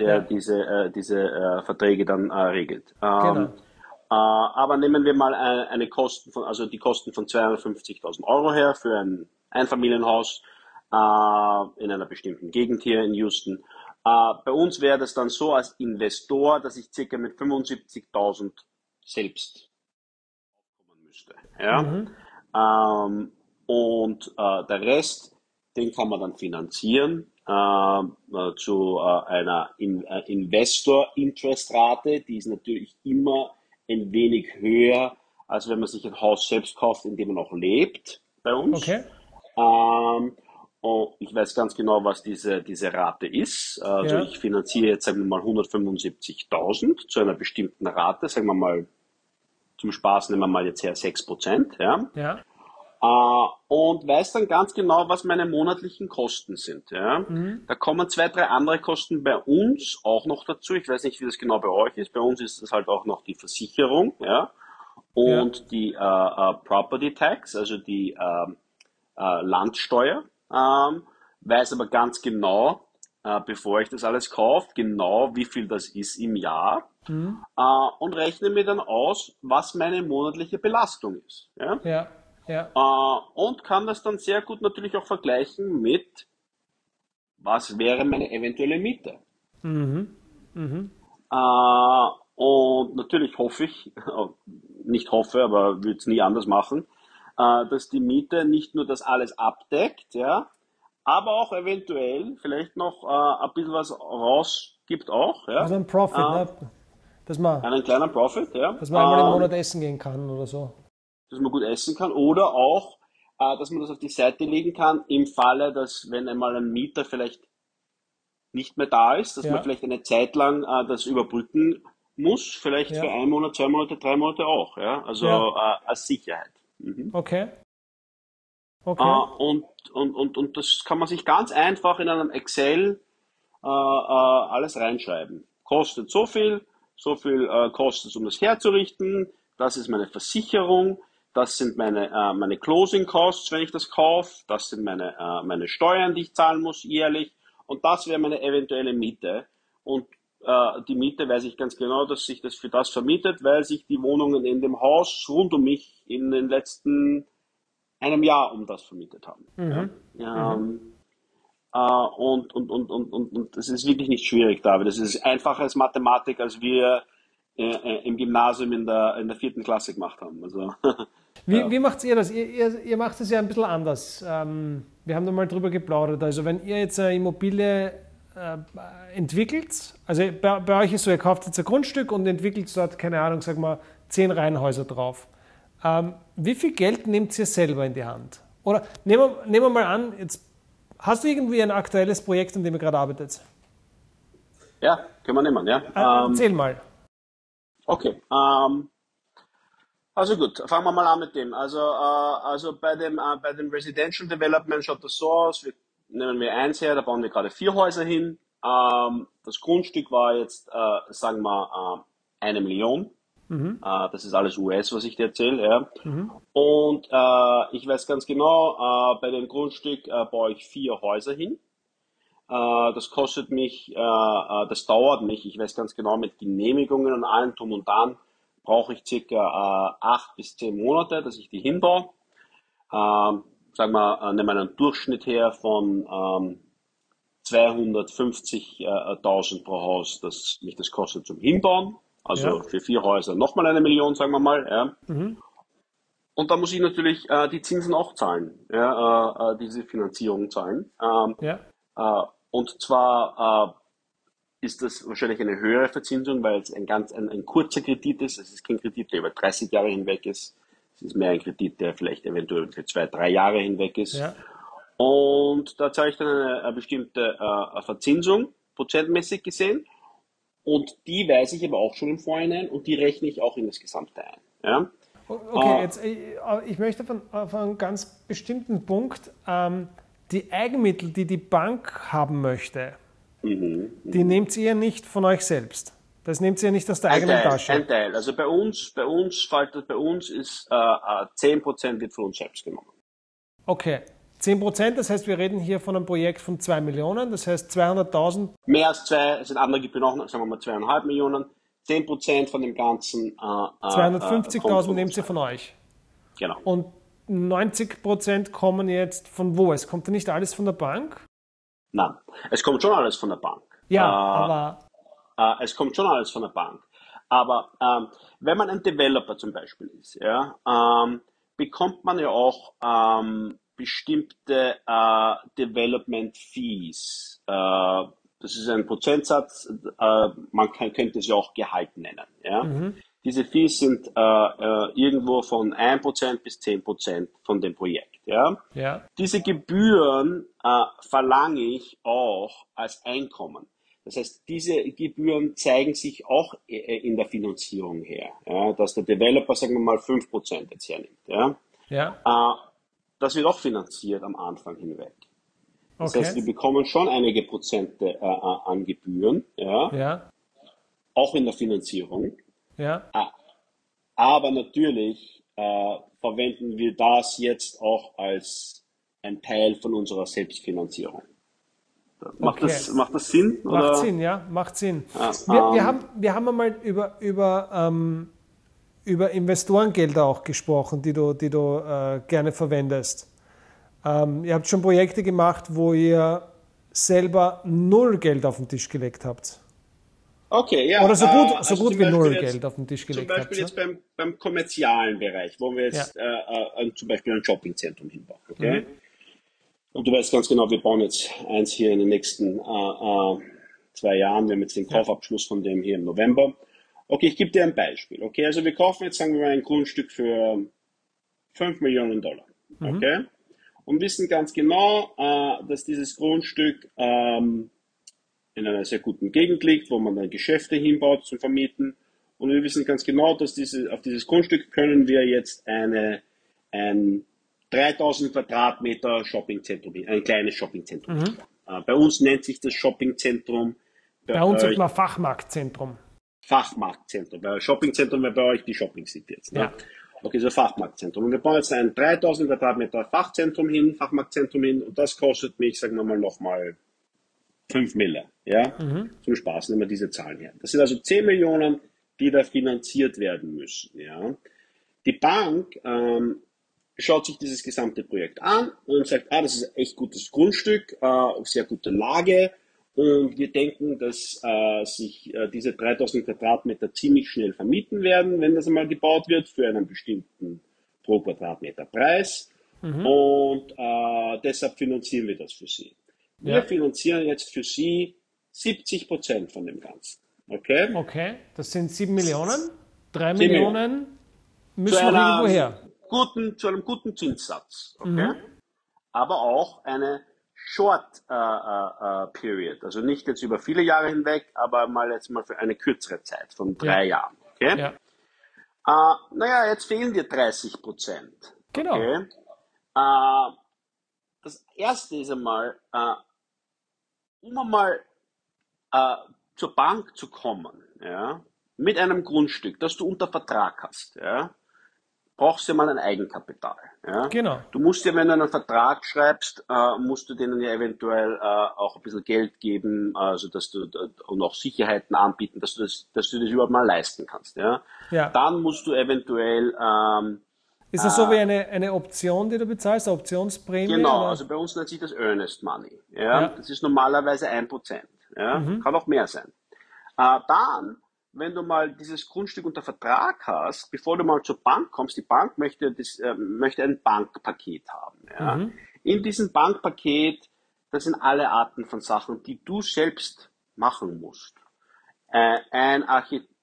der ja. diese, äh, diese äh, Verträge dann äh, regelt. Ähm, genau. Äh, aber nehmen wir mal eine, eine Kosten von, also die Kosten von 250.000 Euro her für ein Einfamilienhaus äh, in einer bestimmten Gegend hier in Houston. Äh, bei uns wäre das dann so als Investor, dass ich circa mit 75.000 selbst aufkommen müsste. Ja? Mhm. Ähm, und äh, der Rest, den kann man dann finanzieren äh, äh zu äh, einer in, äh, Investor-Interest-Rate. Die ist natürlich immer ein wenig höher, als wenn man sich ein Haus selbst kauft, in dem man auch lebt bei uns. Okay. Ähm, Oh, ich weiß ganz genau, was diese, diese Rate ist. Also ja. ich finanziere jetzt, sagen wir mal, 175.000 zu einer bestimmten Rate, sagen wir mal, zum Spaß nehmen wir mal jetzt her 6%, ja. ja. Uh, und weiß dann ganz genau, was meine monatlichen Kosten sind. Ja? Mhm. Da kommen zwei, drei andere Kosten bei uns auch noch dazu. Ich weiß nicht, wie das genau bei euch ist. Bei uns ist es halt auch noch die Versicherung ja? und ja. die uh, uh, Property Tax, also die ähm, Landsteuer ähm, weiß aber ganz genau, äh, bevor ich das alles kaufe, genau wie viel das ist im Jahr mhm. äh, und rechne mir dann aus, was meine monatliche Belastung ist. Ja? Ja, ja. Äh, und kann das dann sehr gut natürlich auch vergleichen mit, was wäre meine eventuelle Miete. Mhm. Mhm. Äh, und natürlich hoffe ich, [LAUGHS] nicht hoffe, aber würde es nie anders machen, äh, dass die Miete nicht nur das alles abdeckt, ja, aber auch eventuell vielleicht noch äh, ein bisschen was rausgibt auch. Ja. Also ein Profit, äh, ne? Dass man, einen kleinen Profit, ja. Dass man einmal im ähm, Monat essen gehen kann oder so. Dass man gut essen kann oder auch, äh, dass man das auf die Seite legen kann im Falle, dass wenn einmal ein Mieter vielleicht nicht mehr da ist, dass ja. man vielleicht eine Zeit lang äh, das überbrücken muss, vielleicht ja. für einen Monat, zwei Monate, drei Monate auch, ja. Also ja. Äh, als Sicherheit. Mhm. Okay. Okay. Äh, und, und, und, und das kann man sich ganz einfach in einem Excel äh, äh, alles reinschreiben. Kostet so viel, so viel kostet es, um das herzurichten, das ist meine Versicherung, das sind meine, äh, meine Closing Costs, wenn ich das kaufe, das sind meine, äh, meine Steuern, die ich zahlen muss jährlich und das wäre meine eventuelle Miete. Und äh, die Miete weiß ich ganz genau, dass sich das für das vermietet, weil sich die Wohnungen in dem Haus rund um mich in den letzten einem Jahr um das vermietet haben. Mhm. Ja. Mhm. Äh, und, und, und, und, und, und das ist wirklich nicht schwierig, David. Das ist einfacher als Mathematik, als wir äh, äh, im Gymnasium in der, in der vierten Klasse gemacht haben. Also, [LAUGHS] wie, ja. wie macht ihr das? Ihr, ihr, ihr, macht es ja ein bisschen anders. Ähm, wir haben da mal drüber geplaudert. Also wenn ihr jetzt eine Immobilie äh, entwickelt, also bei, bei, euch ist so, ihr kauft jetzt ein Grundstück und entwickelt dort, keine Ahnung, sag mal, zehn Reihenhäuser drauf. Ähm, wie viel Geld nehmt ihr selber in die Hand? Oder nehmen wir, nehmen wir mal an, jetzt hast du irgendwie ein aktuelles Projekt, an dem ihr gerade arbeitet? Ja, können wir nehmen, ja. Äh, ähm, erzähl mal. Okay, ähm, also gut, fangen wir mal an mit dem. Also, äh, also bei dem, äh, bei dem Residential Development schaut das so aus, wir, nehmen wir eins her, da bauen wir gerade vier Häuser hin. Ähm, das Grundstück war jetzt, äh, sagen wir, äh, eine Million. Mhm. Äh, das ist alles US, was ich dir erzähle. Ja. Mhm. Und äh, ich weiß ganz genau, bei dem Grundstück baue ich vier Häuser hin. Äh, das kostet mich, äh, äh, das dauert mich, ich weiß ganz genau, mit Genehmigungen und allem drum und dran brauche ich circa acht bis zehn Monate, dass ich die hinbaue. Ähm, sagen wir, nehmen wir einen Durchschnitt her von ähm, 250.000 pro Haus, dass mich das kostet zum Hinbauen. Also ja. für vier Häuser nochmal eine Million, sagen wir mal. Ja. Mhm. Und da muss ich natürlich äh, die Zinsen auch zahlen, ja, äh diese Finanzierung zahlen. Ähm, ja. äh, und zwar äh, ist das wahrscheinlich eine höhere Verzinsung, weil es ein ganz ein, ein, kurzer Kredit ist. Es ist kein Kredit, der über 30 Jahre hinweg ist. Es ist mehr ein Kredit, der vielleicht eventuell für zwei, drei Jahre hinweg ist. Ja. Und da zahle ich dann eine, eine bestimmte äh, Verzinsung, prozentmäßig gesehen. Und die weiß ich aber auch schon im Vorhinein und die rechne ich auch in das Gesamte ein. Ja? Okay, äh, jetzt, äh, ich möchte von, von einem ganz bestimmten Punkt, ähm, die Eigenmittel, die die Bank haben möchte, mhm, die nehmt ihr nicht von euch selbst. Das nehmt ihr nicht aus der eigenen Teil, Tasche. Ein Teil. Also bei uns, bei uns bei uns ist äh, 10% wird von uns selbst genommen. Okay. 10 Prozent, das heißt, wir reden hier von einem Projekt von 2 Millionen, das heißt 200.000. Mehr als zwei, es sind andere Gebühren auch, sagen wir mal 2,5 Millionen. 10 Prozent von dem Ganzen. Äh, 250.000 äh, nehmen Sie von euch. Genau. Und 90 Prozent kommen jetzt von wo? Es kommt ja nicht alles von der Bank? Nein, es kommt schon alles von der Bank. Ja, äh, aber. Äh, es kommt schon alles von der Bank. Aber ähm, wenn man ein Developer zum Beispiel ist, ja, ähm, bekommt man ja auch ähm, bestimmte äh, Development Fees. Äh, das ist ein Prozentsatz, äh, man kann, könnte es ja auch Gehalt nennen. Ja? Mhm. Diese Fees sind äh, äh, irgendwo von 1% bis 10% von dem Projekt. Ja? ja. Diese Gebühren äh, verlange ich auch als Einkommen. Das heißt, diese Gebühren zeigen sich auch in der Finanzierung her, ja? dass der Developer, sagen wir mal, 5% jetzt hernimmt. Ja? Ja das wird auch finanziert am Anfang hinweg. Das okay. heißt, wir bekommen schon einige Prozente äh, äh, an Gebühren, ja? ja. Auch in der Finanzierung. Ja. Aber natürlich äh, verwenden wir das jetzt auch als ein Teil von unserer Selbstfinanzierung. Macht, okay. das, macht das Sinn? Macht oder? Sinn, ja, macht Sinn. Ja, wir, ähm, wir, haben, wir haben einmal über, über ähm, über Investorengelder auch gesprochen, die du, die du äh, gerne verwendest. Ähm, ihr habt schon Projekte gemacht, wo ihr selber null Geld auf den Tisch gelegt habt. Okay, ja. Oder so gut, äh, so also gut wie null jetzt, Geld auf den Tisch gelegt. Zum Beispiel habt, jetzt beim, beim kommerzialen Bereich, wo wir jetzt ja. äh, äh, zum Beispiel ein Shoppingzentrum hinbauen. Okay? Mhm. Und du weißt ganz genau, wir bauen jetzt eins hier in den nächsten äh, äh, zwei Jahren. Wir haben jetzt den Kaufabschluss von dem hier im November. Okay, ich gebe dir ein Beispiel. Okay, also wir kaufen jetzt, sagen wir mal, ein Grundstück für 5 Millionen Dollar. Mhm. Okay? Und wissen ganz genau, äh, dass dieses Grundstück ähm, in einer sehr guten Gegend liegt, wo man dann Geschäfte hinbaut zum Vermieten. Und wir wissen ganz genau, dass diese, auf dieses Grundstück können wir jetzt eine, ein 3000 Quadratmeter Shoppingzentrum, ein kleines Shoppingzentrum. Mhm. Äh, bei uns nennt sich das Shoppingzentrum. Bei, bei uns sagt man Fachmarktzentrum. Fachmarktzentrum. Weil Shoppingzentrum wäre bei euch die Shopping City jetzt. Ne? Ja. Okay, so Fachmarktzentrum. Und wir bauen jetzt ein 3000 Quadratmeter Fachzentrum hin, Fachmarktzentrum hin und das kostet mich, sagen wir mal, nochmal 5 Mille. Ja? Mhm. Zum Spaß nehmen wir diese Zahlen her. Das sind also 10 Millionen, die da finanziert werden müssen. Ja? Die Bank ähm, schaut sich dieses gesamte Projekt an und sagt, ah, das ist ein echt gutes Grundstück, äh, auf sehr gute Lage und wir denken, dass äh, sich äh, diese 3000 Quadratmeter ziemlich schnell vermieten werden, wenn das einmal gebaut wird, für einen bestimmten pro Quadratmeter Preis. Mhm. Und äh, deshalb finanzieren wir das für Sie. Wir ja. finanzieren jetzt für Sie 70 Prozent von dem Ganzen. Okay? Okay, das sind 7 Millionen. 3 Millionen müssen noch irgendwo her guten, zu einem guten Zinssatz. Okay? Mhm. Aber auch eine Short uh, uh, Period, also nicht jetzt über viele Jahre hinweg, aber mal jetzt mal für eine kürzere Zeit von drei ja. Jahren. Okay? Ja. Uh, naja, jetzt fehlen dir 30 Prozent. Genau. Okay? Das erste ist einmal, um einmal zur Bank zu kommen, ja, mit einem Grundstück, das du unter Vertrag hast, ja, brauchst du ja mal ein Eigenkapital. Ja? Genau. Du musst ja, wenn du einen Vertrag schreibst, äh, musst du denen ja eventuell äh, auch ein bisschen Geld geben, also dass du und auch Sicherheiten anbieten, dass du das, dass du das überhaupt mal leisten kannst. Ja? Ja. Dann musst du eventuell ähm, ist das so wie eine, eine Option, die du bezahlst, eine Optionsprämie? Genau, oder? also bei uns nennt sich das Earnest Money. Ja? ja. Das ist normalerweise ein Prozent. Ja? Mhm. Kann auch mehr sein. Äh, dann wenn du mal dieses Grundstück unter Vertrag hast, bevor du mal zur Bank kommst, die Bank möchte, das, äh, möchte ein Bankpaket haben. Ja? Mhm. In diesem Bankpaket, das sind alle Arten von Sachen, die du selbst machen musst. Äh, ein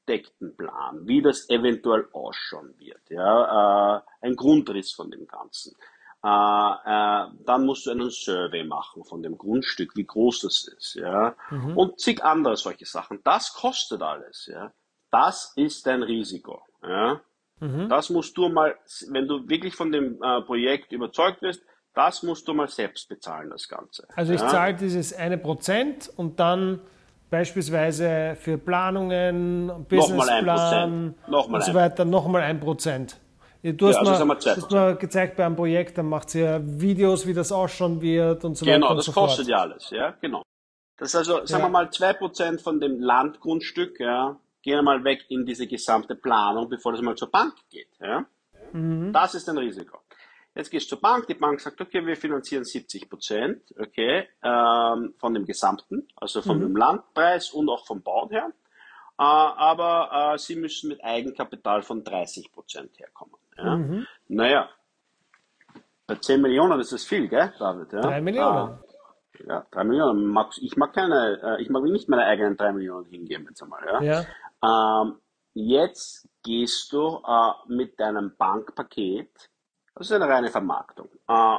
Architektenplan, wie das eventuell ausschauen wird, ja? Äh, ein Grundriss von dem Ganzen. Äh, äh, dann musst du einen Survey machen von dem Grundstück, wie groß das ist, ja, mhm. und zig andere solche Sachen. Das kostet alles, ja. Das ist dein Risiko, ja. Mhm. Das musst du mal, wenn du wirklich von dem äh, Projekt überzeugt wirst, das musst du mal selbst bezahlen, das Ganze. Also ich ja? zahle dieses eine Prozent und dann beispielsweise für Planungen, Businessplan und so weiter nochmal ein Prozent. Du hast, ja, also mal, hast mal gezeigt bei einem Projekt, dann macht ihr Videos, wie das ausschauen wird und so genau, weiter. Genau, das so kostet fort. ja alles, ja, genau. Das ist also, sagen ja. wir mal, zwei Prozent von dem Landgrundstück, ja, gehen mal weg in diese gesamte Planung, bevor das mal zur Bank geht, ja. Mhm. Das ist ein Risiko. Jetzt gehst du zur Bank, die Bank sagt, okay, wir finanzieren 70 Prozent, okay, ähm, von dem Gesamten, also von mhm. dem Landpreis und auch vom Bauen her. Äh, aber äh, sie müssen mit Eigenkapital von 30 Prozent herkommen. Ja? Mhm. Naja, bei 10 Millionen ist das viel, gell, David? Ja? 3 Millionen. Äh, ja, 3 Millionen. Ich mag keine, äh, ich mag nicht meine eigenen 3 Millionen hingeben jetzt einmal. Ja? ja. Ähm, jetzt gehst du äh, mit deinem Bankpaket, das ist eine reine Vermarktung, äh,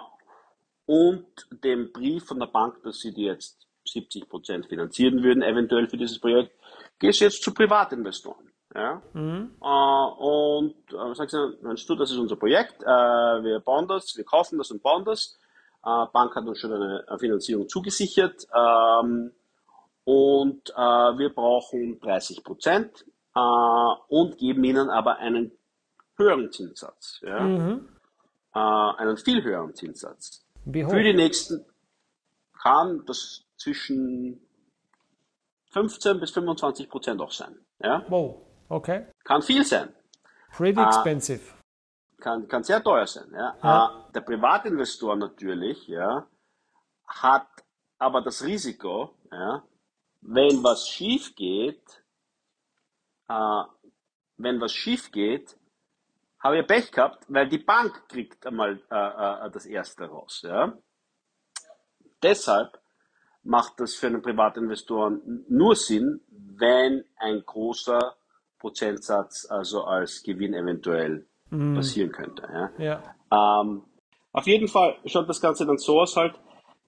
und dem Brief von der Bank, dass sie dir jetzt 70 Prozent finanzieren würden, eventuell für dieses Projekt, gehst du jetzt zu Privatinvestoren. Ja? Mhm. Äh, und äh, sagst du, meinst du, das ist unser Projekt, äh, wir bauen das, wir kaufen das und bauen das. Äh, Bank hat uns schon eine, Finanzierung zugesichert ähm, und äh, wir brauchen 30 Prozent und geben ihnen aber einen höheren Zinssatz. Ja? Mhm. Äh, einen viel höheren Zinssatz. Für die nächsten kann das zwischen 15 bis 25 Prozent auch sein. Ja? Wow. Okay. Kann viel sein. Pretty expensive. Äh, kann, kann sehr teuer sein. Ja? ja. Äh, der Privatinvestor natürlich ja, hat aber das Risiko, ja, wenn was schief geht, äh, wenn was schief geht, habe ich Pech gehabt, weil die Bank kriegt einmal äh, äh, das erste raus. Ja? Deshalb macht das für einen Privatinvestoren nur Sinn, wenn ein großer Prozentsatz also als Gewinn eventuell mm. passieren könnte. Ja? ja. Ähm, auf jeden Fall schaut das Ganze dann so aus halt,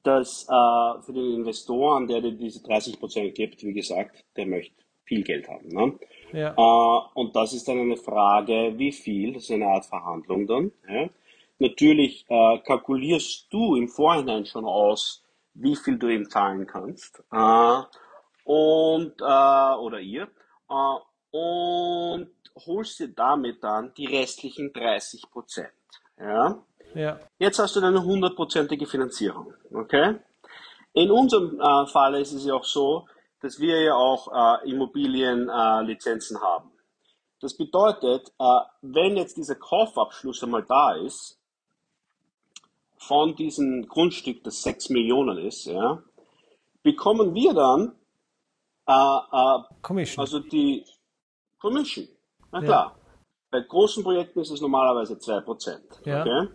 dass äh, für den Investoren, der dir diese 30 Prozent gibt, wie gesagt, der möchte viel Geld haben. Ne? Ja. Äh, und das ist dann eine Frage, wie viel, das ist eine Art Verhandlung dann. Ja? Natürlich äh, kalkulierst du im Vorhinein schon aus, wie viel du ihm zahlen kannst. Äh, und, äh, oder ihr. Äh, und holst dir damit dann die restlichen 30 Prozent. Ja? Ja. Jetzt hast du eine hundertprozentige Finanzierung. Okay? In unserem äh, Fall ist es ja auch so, dass wir ja auch äh, Immobilienlizenzen äh, haben. Das bedeutet, äh, wenn jetzt dieser Kaufabschluss einmal da ist, von diesem Grundstück, das 6 Millionen ist, ja, bekommen wir dann äh, äh, Commission. also die Commission. Na klar. Bei großen Projekten ist es normalerweise 2%. Ja. Okay?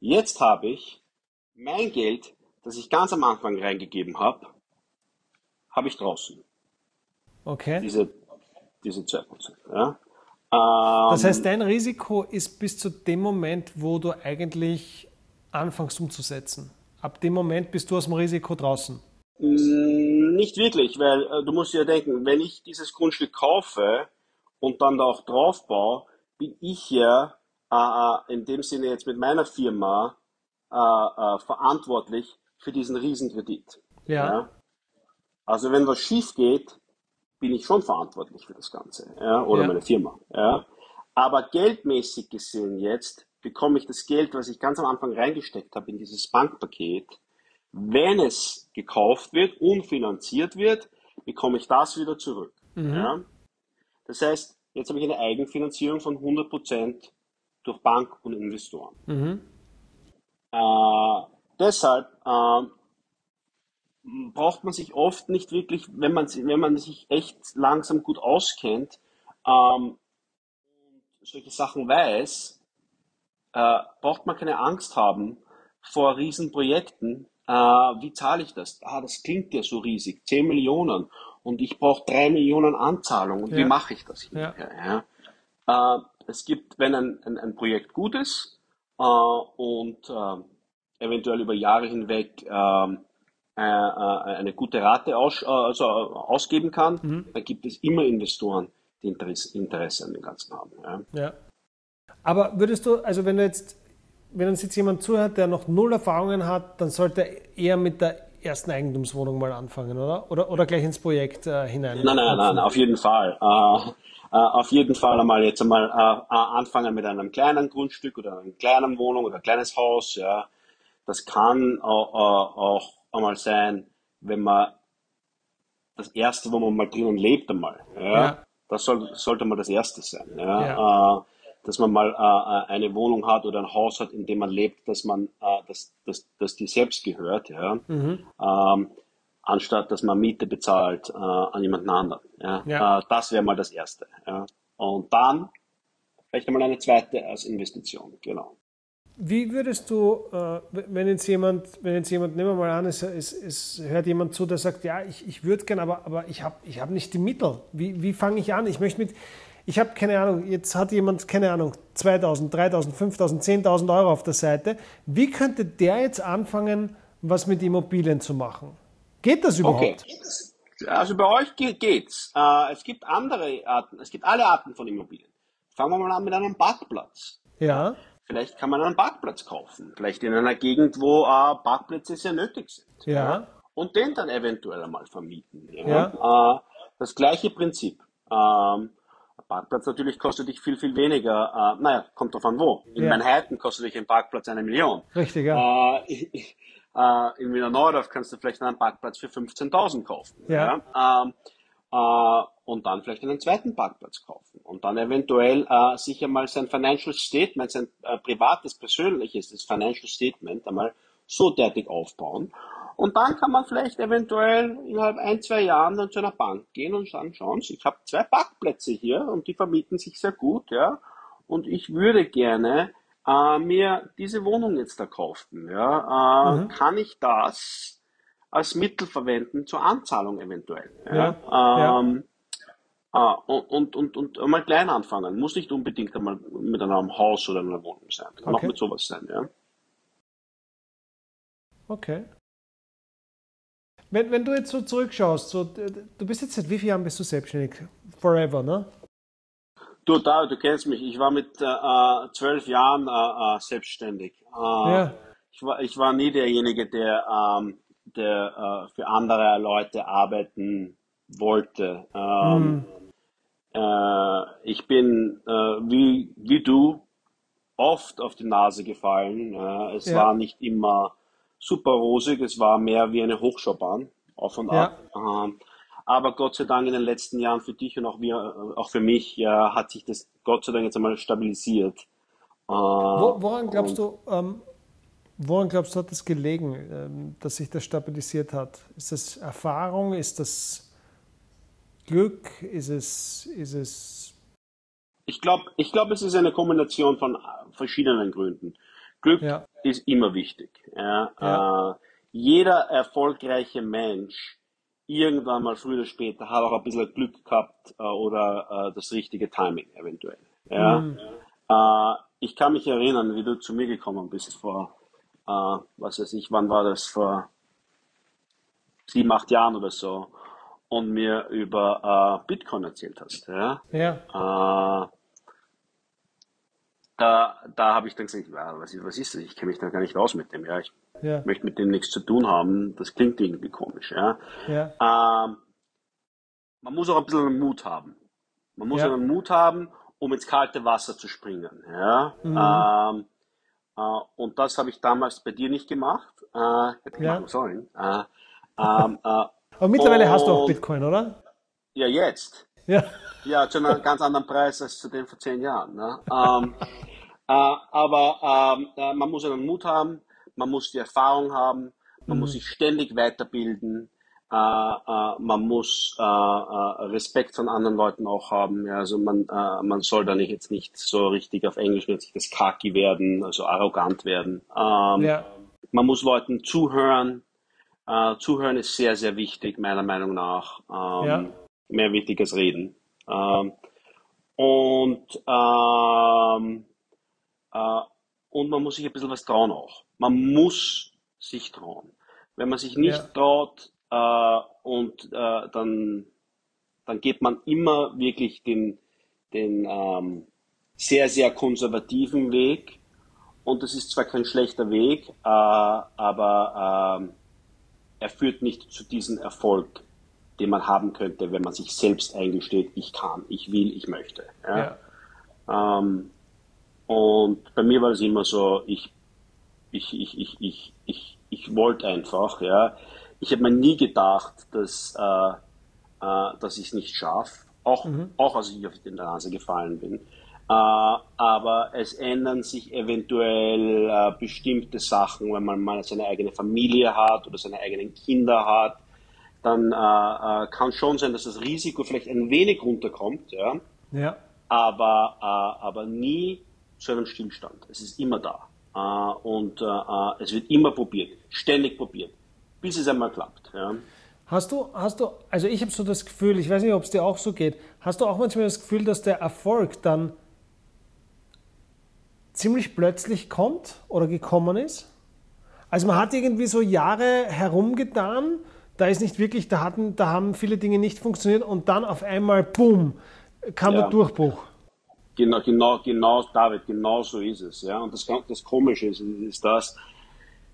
Jetzt habe ich mein Geld, das ich ganz am Anfang reingegeben habe, habe ich draußen. Okay. Diese, diese 2%. Ja? Das Ähm, heißt, dein Risiko ist bis zu dem Moment, wo du eigentlich anfängst umzusetzen. Ab dem Moment bist du aus dem Risiko draußen. Mm, Nicht wirklich, weil äh, du musst ja denken, wenn ich dieses Grundstück kaufe und dann da auch drauf baue, bin ich ja äh, äh, in dem Sinne jetzt mit meiner Firma äh, äh, verantwortlich für diesen Riesenkredit. Ja. Also wenn was schief geht, bin ich schon verantwortlich für das Ganze, ja, oder Ja. meine Firma, ja. Aber geldmäßig gesehen jetzt bekomme ich das Geld, was ich ganz am Anfang reingesteckt habe in dieses Bankpaket, wenn es gekauft wird und finanziert wird, bekomme ich das wieder zurück. Ja? Das heißt, jetzt habe ich eine Eigenfinanzierung von 100% durch Bank und Investoren. Äh, deshalb ähm, braucht man sich oft nicht wirklich, wenn man, wenn man sich echt langsam gut auskennt ähm, und solche Sachen weiß, äh, braucht man keine Angst haben vor Riesenprojekten. Äh, wie zahle ich das? Ah, das klingt ja so riesig, 10 Millionen und ich brauche 3 Millionen Anzahlung und wie Ja. mache ich das Ja. hinterher? Ja? Äh, es gibt, wenn ein, ein, ein Projekt gut ist äh, und äh, eventuell über Jahre hinweg ähm, äh, äh, eine gute Rate aus, äh, also äh, ausgeben kann, Mhm. dann gibt es immer Investoren, die Interesse, Interesse an dem Ganzen haben. Ja. Ja. Aber würdest du, also wenn du jetzt, wenn uns jetzt jemand zuhört, der noch null Erfahrungen hat, dann sollte er eher mit der ersten Eigentumswohnung mal anfangen, oder? Oder, oder gleich ins Projekt äh, hinein? Nein, nein, nein, auf jeden Fall. Äh, äh, auf jeden Fall einmal jetzt einmal äh, äh, anfangen mit einem kleinen Grundstück oder einer kleinen Wohnung oder ein kleines Haus. Ja, das kann auch, äh, auch einmal sein, wenn man das erste, wo man mal drinnen lebt, einmal. Ja, Ja. das soll, sollte mal das erste sein. Ja, Äh, dass man mal äh, eine Wohnung hat oder ein Haus hat, in dem man lebt, dass man, äh, dass, dass, dass die selbst gehört. Ja. Ähm, anstatt dass man Miete bezahlt äh, an jemanden anderen. Ja? Ja. Äh, das wäre mal das Erste. Ja? Und dann vielleicht einmal eine zweite als Investition, genau. Wie würdest du, äh, wenn jetzt jemand, wenn jetzt jemand, nehmen wir mal an, es, es, es hört jemand zu, der sagt, ja, ich, ich würde gern, aber, aber ich habe ich hab nicht die Mittel. Wie, wie fange ich an? Ich möchte mit, ich habe keine Ahnung, jetzt hat jemand, keine Ahnung, 2000, 3000, 5000, 10.000 Euro auf der Seite. Wie könnte der jetzt anfangen, was mit Immobilien zu machen? Geht das überhaupt? Okay. Also bei euch ge- geht's. Äh, es gibt andere Arten, es gibt alle Arten von Immobilien. Fangen wir mal an mit einem Parkplatz. Ja, Vielleicht kann man einen Parkplatz kaufen. Vielleicht in einer Gegend, wo äh, Parkplätze sehr nötig sind. ja, und den dann eventuell einmal vermieten. Ja? Äh, das gleiche Prinzip. Ähm, ein Parkplatz natürlich kostet dich viel, viel weniger. Äh, naja, kommt drauf an wo. In Ja. Manhattan kostet dich ein Parkplatz eine Million. richtig, ja. Äh, [LAUGHS] äh, in Wiener Neudorf kannst du vielleicht einen Parkplatz für 15.000 kaufen. Ja. Ja? Ähm, äh, und dann vielleicht einen zweiten Parkplatz kaufen und dann eventuell äh, sich einmal sein Financial Statement, sein äh, privates, persönliches das Financial Statement einmal so derartig aufbauen. Und dann kann man vielleicht eventuell innerhalb ein, zwei Jahren dann zu einer Bank gehen und sagen, schauen Sie, ich habe zwei Parkplätze hier und die vermieten sich sehr gut, ja. Und ich würde gerne äh, mir diese Wohnung jetzt da kaufen, ja. Äh, Kann ich das als Mittel verwenden zur Anzahlung eventuell? Ja. Ja. Ähm, Ah, und, und, und, und einmal klein anfangen. Muss nicht unbedingt einmal mit einem Haus oder einer Wohnung sein. Kann Okay. auch mit sowas sein, ja. Okay. Wenn, wenn du jetzt so zurückschaust, so, du bist jetzt seit wie vielen Jahren bist du selbstständig? Forever, ne? Du, da, du kennst mich. Ich war mit äh, äh, zwölf Jahren äh, äh, selbstständig. Äh, Ja. ich, war, ich war nie derjenige, der, ähm, der äh, für andere Leute arbeiten wollte. Ähm, äh, ich bin äh, wie, wie du oft auf die Nase gefallen. Äh, es Ja. war nicht immer super rosig, es war mehr wie eine Hochschaubahn, auf und Ja. ab. Ähm, aber Gott sei Dank in den letzten Jahren für dich und auch, wir, äh, auch für mich ja, hat sich das Gott sei Dank jetzt einmal stabilisiert. Äh, Wo, woran glaubst du, ähm, Woran glaubst du, hat das gelegen, ähm, dass sich das stabilisiert hat? Ist das Erfahrung? Ist das Glück? Ist es, ist es ich glaube, ich glaub, es ist eine Kombination von verschiedenen Gründen. Glück ja. ist immer wichtig. Ja. Ja. Äh, jeder erfolgreiche Mensch irgendwann mal früher oder später hat auch ein bisschen Glück gehabt äh, oder äh, das richtige Timing eventuell. Mhm. Äh, ich kann mich erinnern, wie du zu mir gekommen bist vor, äh, was weiß ich, wann war das, vor sieben, acht Jahren oder so und mir über äh, Bitcoin erzählt hast. Ja. ja. Äh, da, da habe ich dann gesagt, ja, was, ist, was ist das? Ich kenne mich da gar nicht aus mit dem. Ja, ich ja. möchte mit dem nichts zu tun haben. Das klingt irgendwie komisch. Ja. ja. Ähm, man muss auch ein bisschen Mut haben. Man muss ja. einen Mut haben, um ins kalte Wasser zu springen. Ja. Mhm. Ähm, äh, und das habe ich damals bei dir nicht gemacht. Äh, hätte ich ja. machen sollen. Äh, ähm, äh, Aber mittlerweile hast du auch Bitcoin, oder? Ja, jetzt. Ja. Ja, zu einem ganz anderen Preis als zu dem vor zehn Jahren. Ne? Ähm, [LAUGHS] äh, aber ähm, äh, man muss einen Mut haben, man muss die Erfahrung haben, man mhm. muss sich ständig weiterbilden, äh, äh, man muss äh, äh, Respekt von anderen Leuten auch haben. Ja, also man, äh, man soll da nicht jetzt nicht so richtig auf Englisch nennt sich das Kaki werden, also arrogant werden. Ähm, ja. Man muss Leuten zuhören. Äh, zuhören ist sehr, sehr wichtig, meiner Meinung nach. Ähm, ja. Mehr wichtig als reden. Ähm, und ähm, äh, und man muss sich ein bisschen was trauen auch. Man muss sich trauen. Wenn man sich nicht ja. traut äh, und äh, dann, dann geht man immer wirklich den, den ähm, sehr, sehr konservativen Weg. Und das ist zwar kein schlechter Weg, äh, aber äh, er führt nicht zu diesem Erfolg, den man haben könnte, wenn man sich selbst eingesteht, ich kann, ich will, ich möchte. Ja? ja. Ähm, und bei mir war es immer so, ich, ich, ich, ich, ich, ich, ich wollte einfach, ja. Ich habe mir nie gedacht, dass, äh, äh, dass ich es nicht schaffe, auch, mhm. auch als ich auf die Nase gefallen bin. Äh, aber es ändern sich eventuell äh, bestimmte Sachen, wenn man mal seine eigene Familie hat oder seine eigenen Kinder hat, dann äh, kann schon sein, dass das Risiko vielleicht ein wenig runterkommt, ja. ja. Aber, aber nie zu einem Stillstand. Es ist immer da. Und es wird immer probiert, ständig probiert, bis es einmal klappt. Ja. Hast du, hast du, also ich habe so das Gefühl, ich weiß nicht, ob es dir auch so geht, hast du auch manchmal das Gefühl, dass der Erfolg dann ziemlich plötzlich kommt oder gekommen ist? Also man hat irgendwie so Jahre herumgetan, da ist nicht wirklich, da, hatten, da haben viele Dinge nicht funktioniert und dann auf einmal, boom, kam ja. der Durchbruch. Genau, genau, genau, David, genau so ist es. Ja. Und das, das Komische ist, ist das,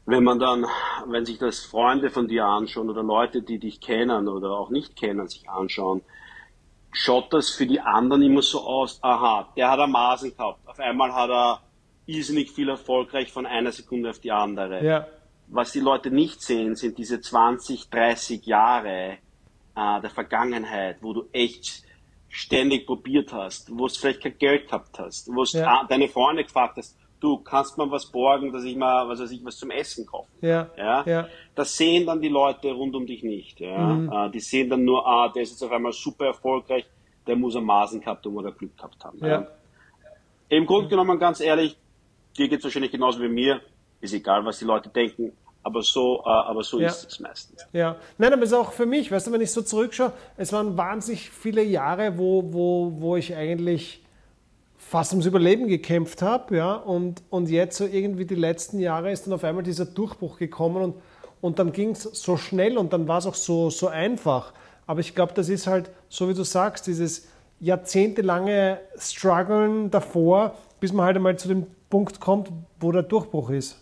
wenn man dann, wenn sich das Freunde von dir anschauen oder Leute, die dich kennen oder auch nicht kennen, sich anschauen, schaut das für die anderen immer so aus, aha, der hat eine Masen gehabt. Auf einmal hat er irrsinnig viel erfolgreich von einer Sekunde auf die andere. Ja. Was die Leute nicht sehen, sind diese 20, 30 Jahre äh, der Vergangenheit, wo du echt ständig probiert hast, wo du vielleicht kein Geld gehabt hast, wo du ja. deine Freunde gefragt hast, du kannst mir was borgen, dass ich mal, was weiß ich, was zum Essen kaufe. Ja. Ja? ja. Das sehen dann die Leute rund um dich nicht. Ja? Mhm. Äh, die sehen dann nur, ah, der ist jetzt auf einmal super erfolgreich, der muss am Masen gehabt haben oder Glück gehabt haben. Ja. ja. Im Grunde genommen, ganz ehrlich, dir geht es wahrscheinlich genauso wie mir, ist egal, was die Leute denken, aber so, äh, aber so ja. ist es meistens. Ja, nein, aber es ist auch für mich, weißt du, wenn ich so zurückschaue, es waren wahnsinnig viele Jahre, wo, wo, wo ich eigentlich fast ums Überleben gekämpft habe, ja, und, und jetzt so irgendwie die letzten Jahre ist dann auf einmal dieser Durchbruch gekommen und, und dann ging es so schnell und dann war es auch so, so einfach. Aber ich glaube, das ist halt, so wie du sagst, dieses jahrzehntelange Struggeln davor, bis man halt einmal zu dem Punkt kommt, wo der Durchbruch ist.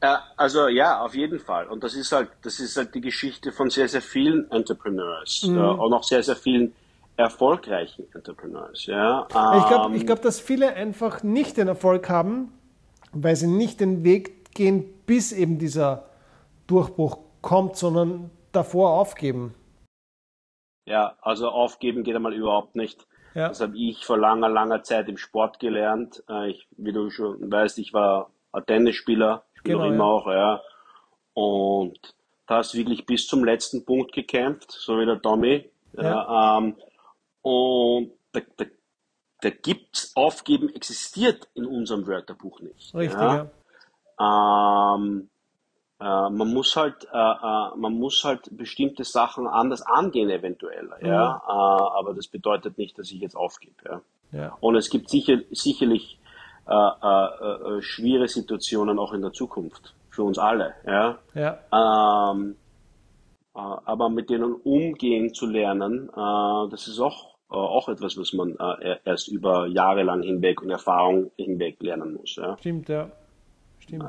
Äh, also ja, auf jeden Fall. Und das ist halt, das ist halt die Geschichte von sehr, sehr vielen Entrepreneurs mhm. und auch sehr, sehr vielen erfolgreichen Entrepreneurs. Ja. ich glaube, ich ähm, glaub, dass viele einfach nicht den Erfolg haben, weil sie nicht den Weg gehen, bis eben dieser Durchbruch kommt, sondern davor aufgeben. Ja, also aufgeben geht einmal überhaupt nicht. Ja. Das habe ich vor langer, langer Zeit im Sport gelernt. Äh, ich, wie du schon weißt, ich war ein Tennisspieler, spielt Genau, auch immer ja. auch, ja. Und da hast wirklich bis zum letzten Punkt gekämpft, so wie der Tommy. Ja. Ähm, und da, da, da gibt's Aufgeben existiert in unserem Wörterbuch nicht. Richtig, ja. Ähm, äh, man muss halt, äh, äh, man muss halt bestimmte Sachen anders angehen eventuell, ja. Äh, aber das bedeutet nicht, dass ich jetzt aufgebe, ja. ja. Und es gibt sicher, sicherlich äh, äh, äh, schwere Situationen auch in der Zukunft für uns alle, ja. Ja. Ähm, äh, aber mit denen umgehen zu lernen, äh, das ist auch, äh, auch etwas, was man äh, erst über Jahre lang hinweg und Erfahrung hinweg lernen muss. Ja. Stimmt, ja. Stimmt.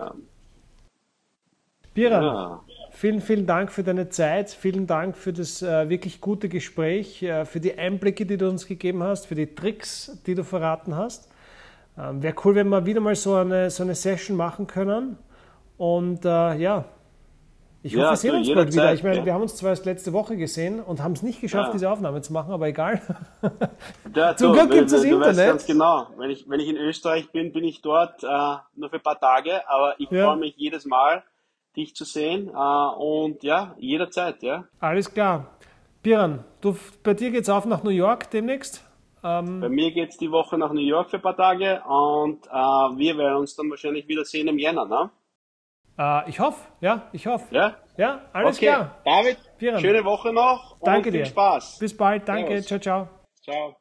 Biran, Ja. vielen, vielen Dank für deine Zeit, vielen Dank für das äh, wirklich gute Gespräch, äh, für die Einblicke, die du uns gegeben hast, für die Tricks, die du verraten hast. Ähm, Wäre cool, wenn wir wieder mal so eine, so eine Session machen können. Und äh, ja, ich hoffe, Ja, wir sehen uns bald wieder. Ich meine, ja. wir haben uns zwar erst letzte Woche gesehen und haben es nicht geschafft, Ja. diese Aufnahme zu machen, aber egal. [LAUGHS] Ja, Zum Glück gibt's das du, weißt Internet. ganz genau, wenn ich, wenn ich in Österreich bin, bin ich dort äh, nur für ein paar Tage, aber ich freue mich jedes Mal, dich zu sehen äh, und ja, jederzeit, ja. Alles klar. Biran, du, bei dir geht's auf nach New York demnächst. Bei mir geht's die Woche nach New York für ein paar Tage und äh, wir werden uns dann wahrscheinlich wieder sehen im Jänner, ne? Äh, ich hoffe, ja, ich hoffe. Ja? Ja, alles okay, klar. David, Vielen. schöne Woche noch und Danke viel dir. Spaß. Bis bald, danke, Servus. ciao, ciao. Ciao.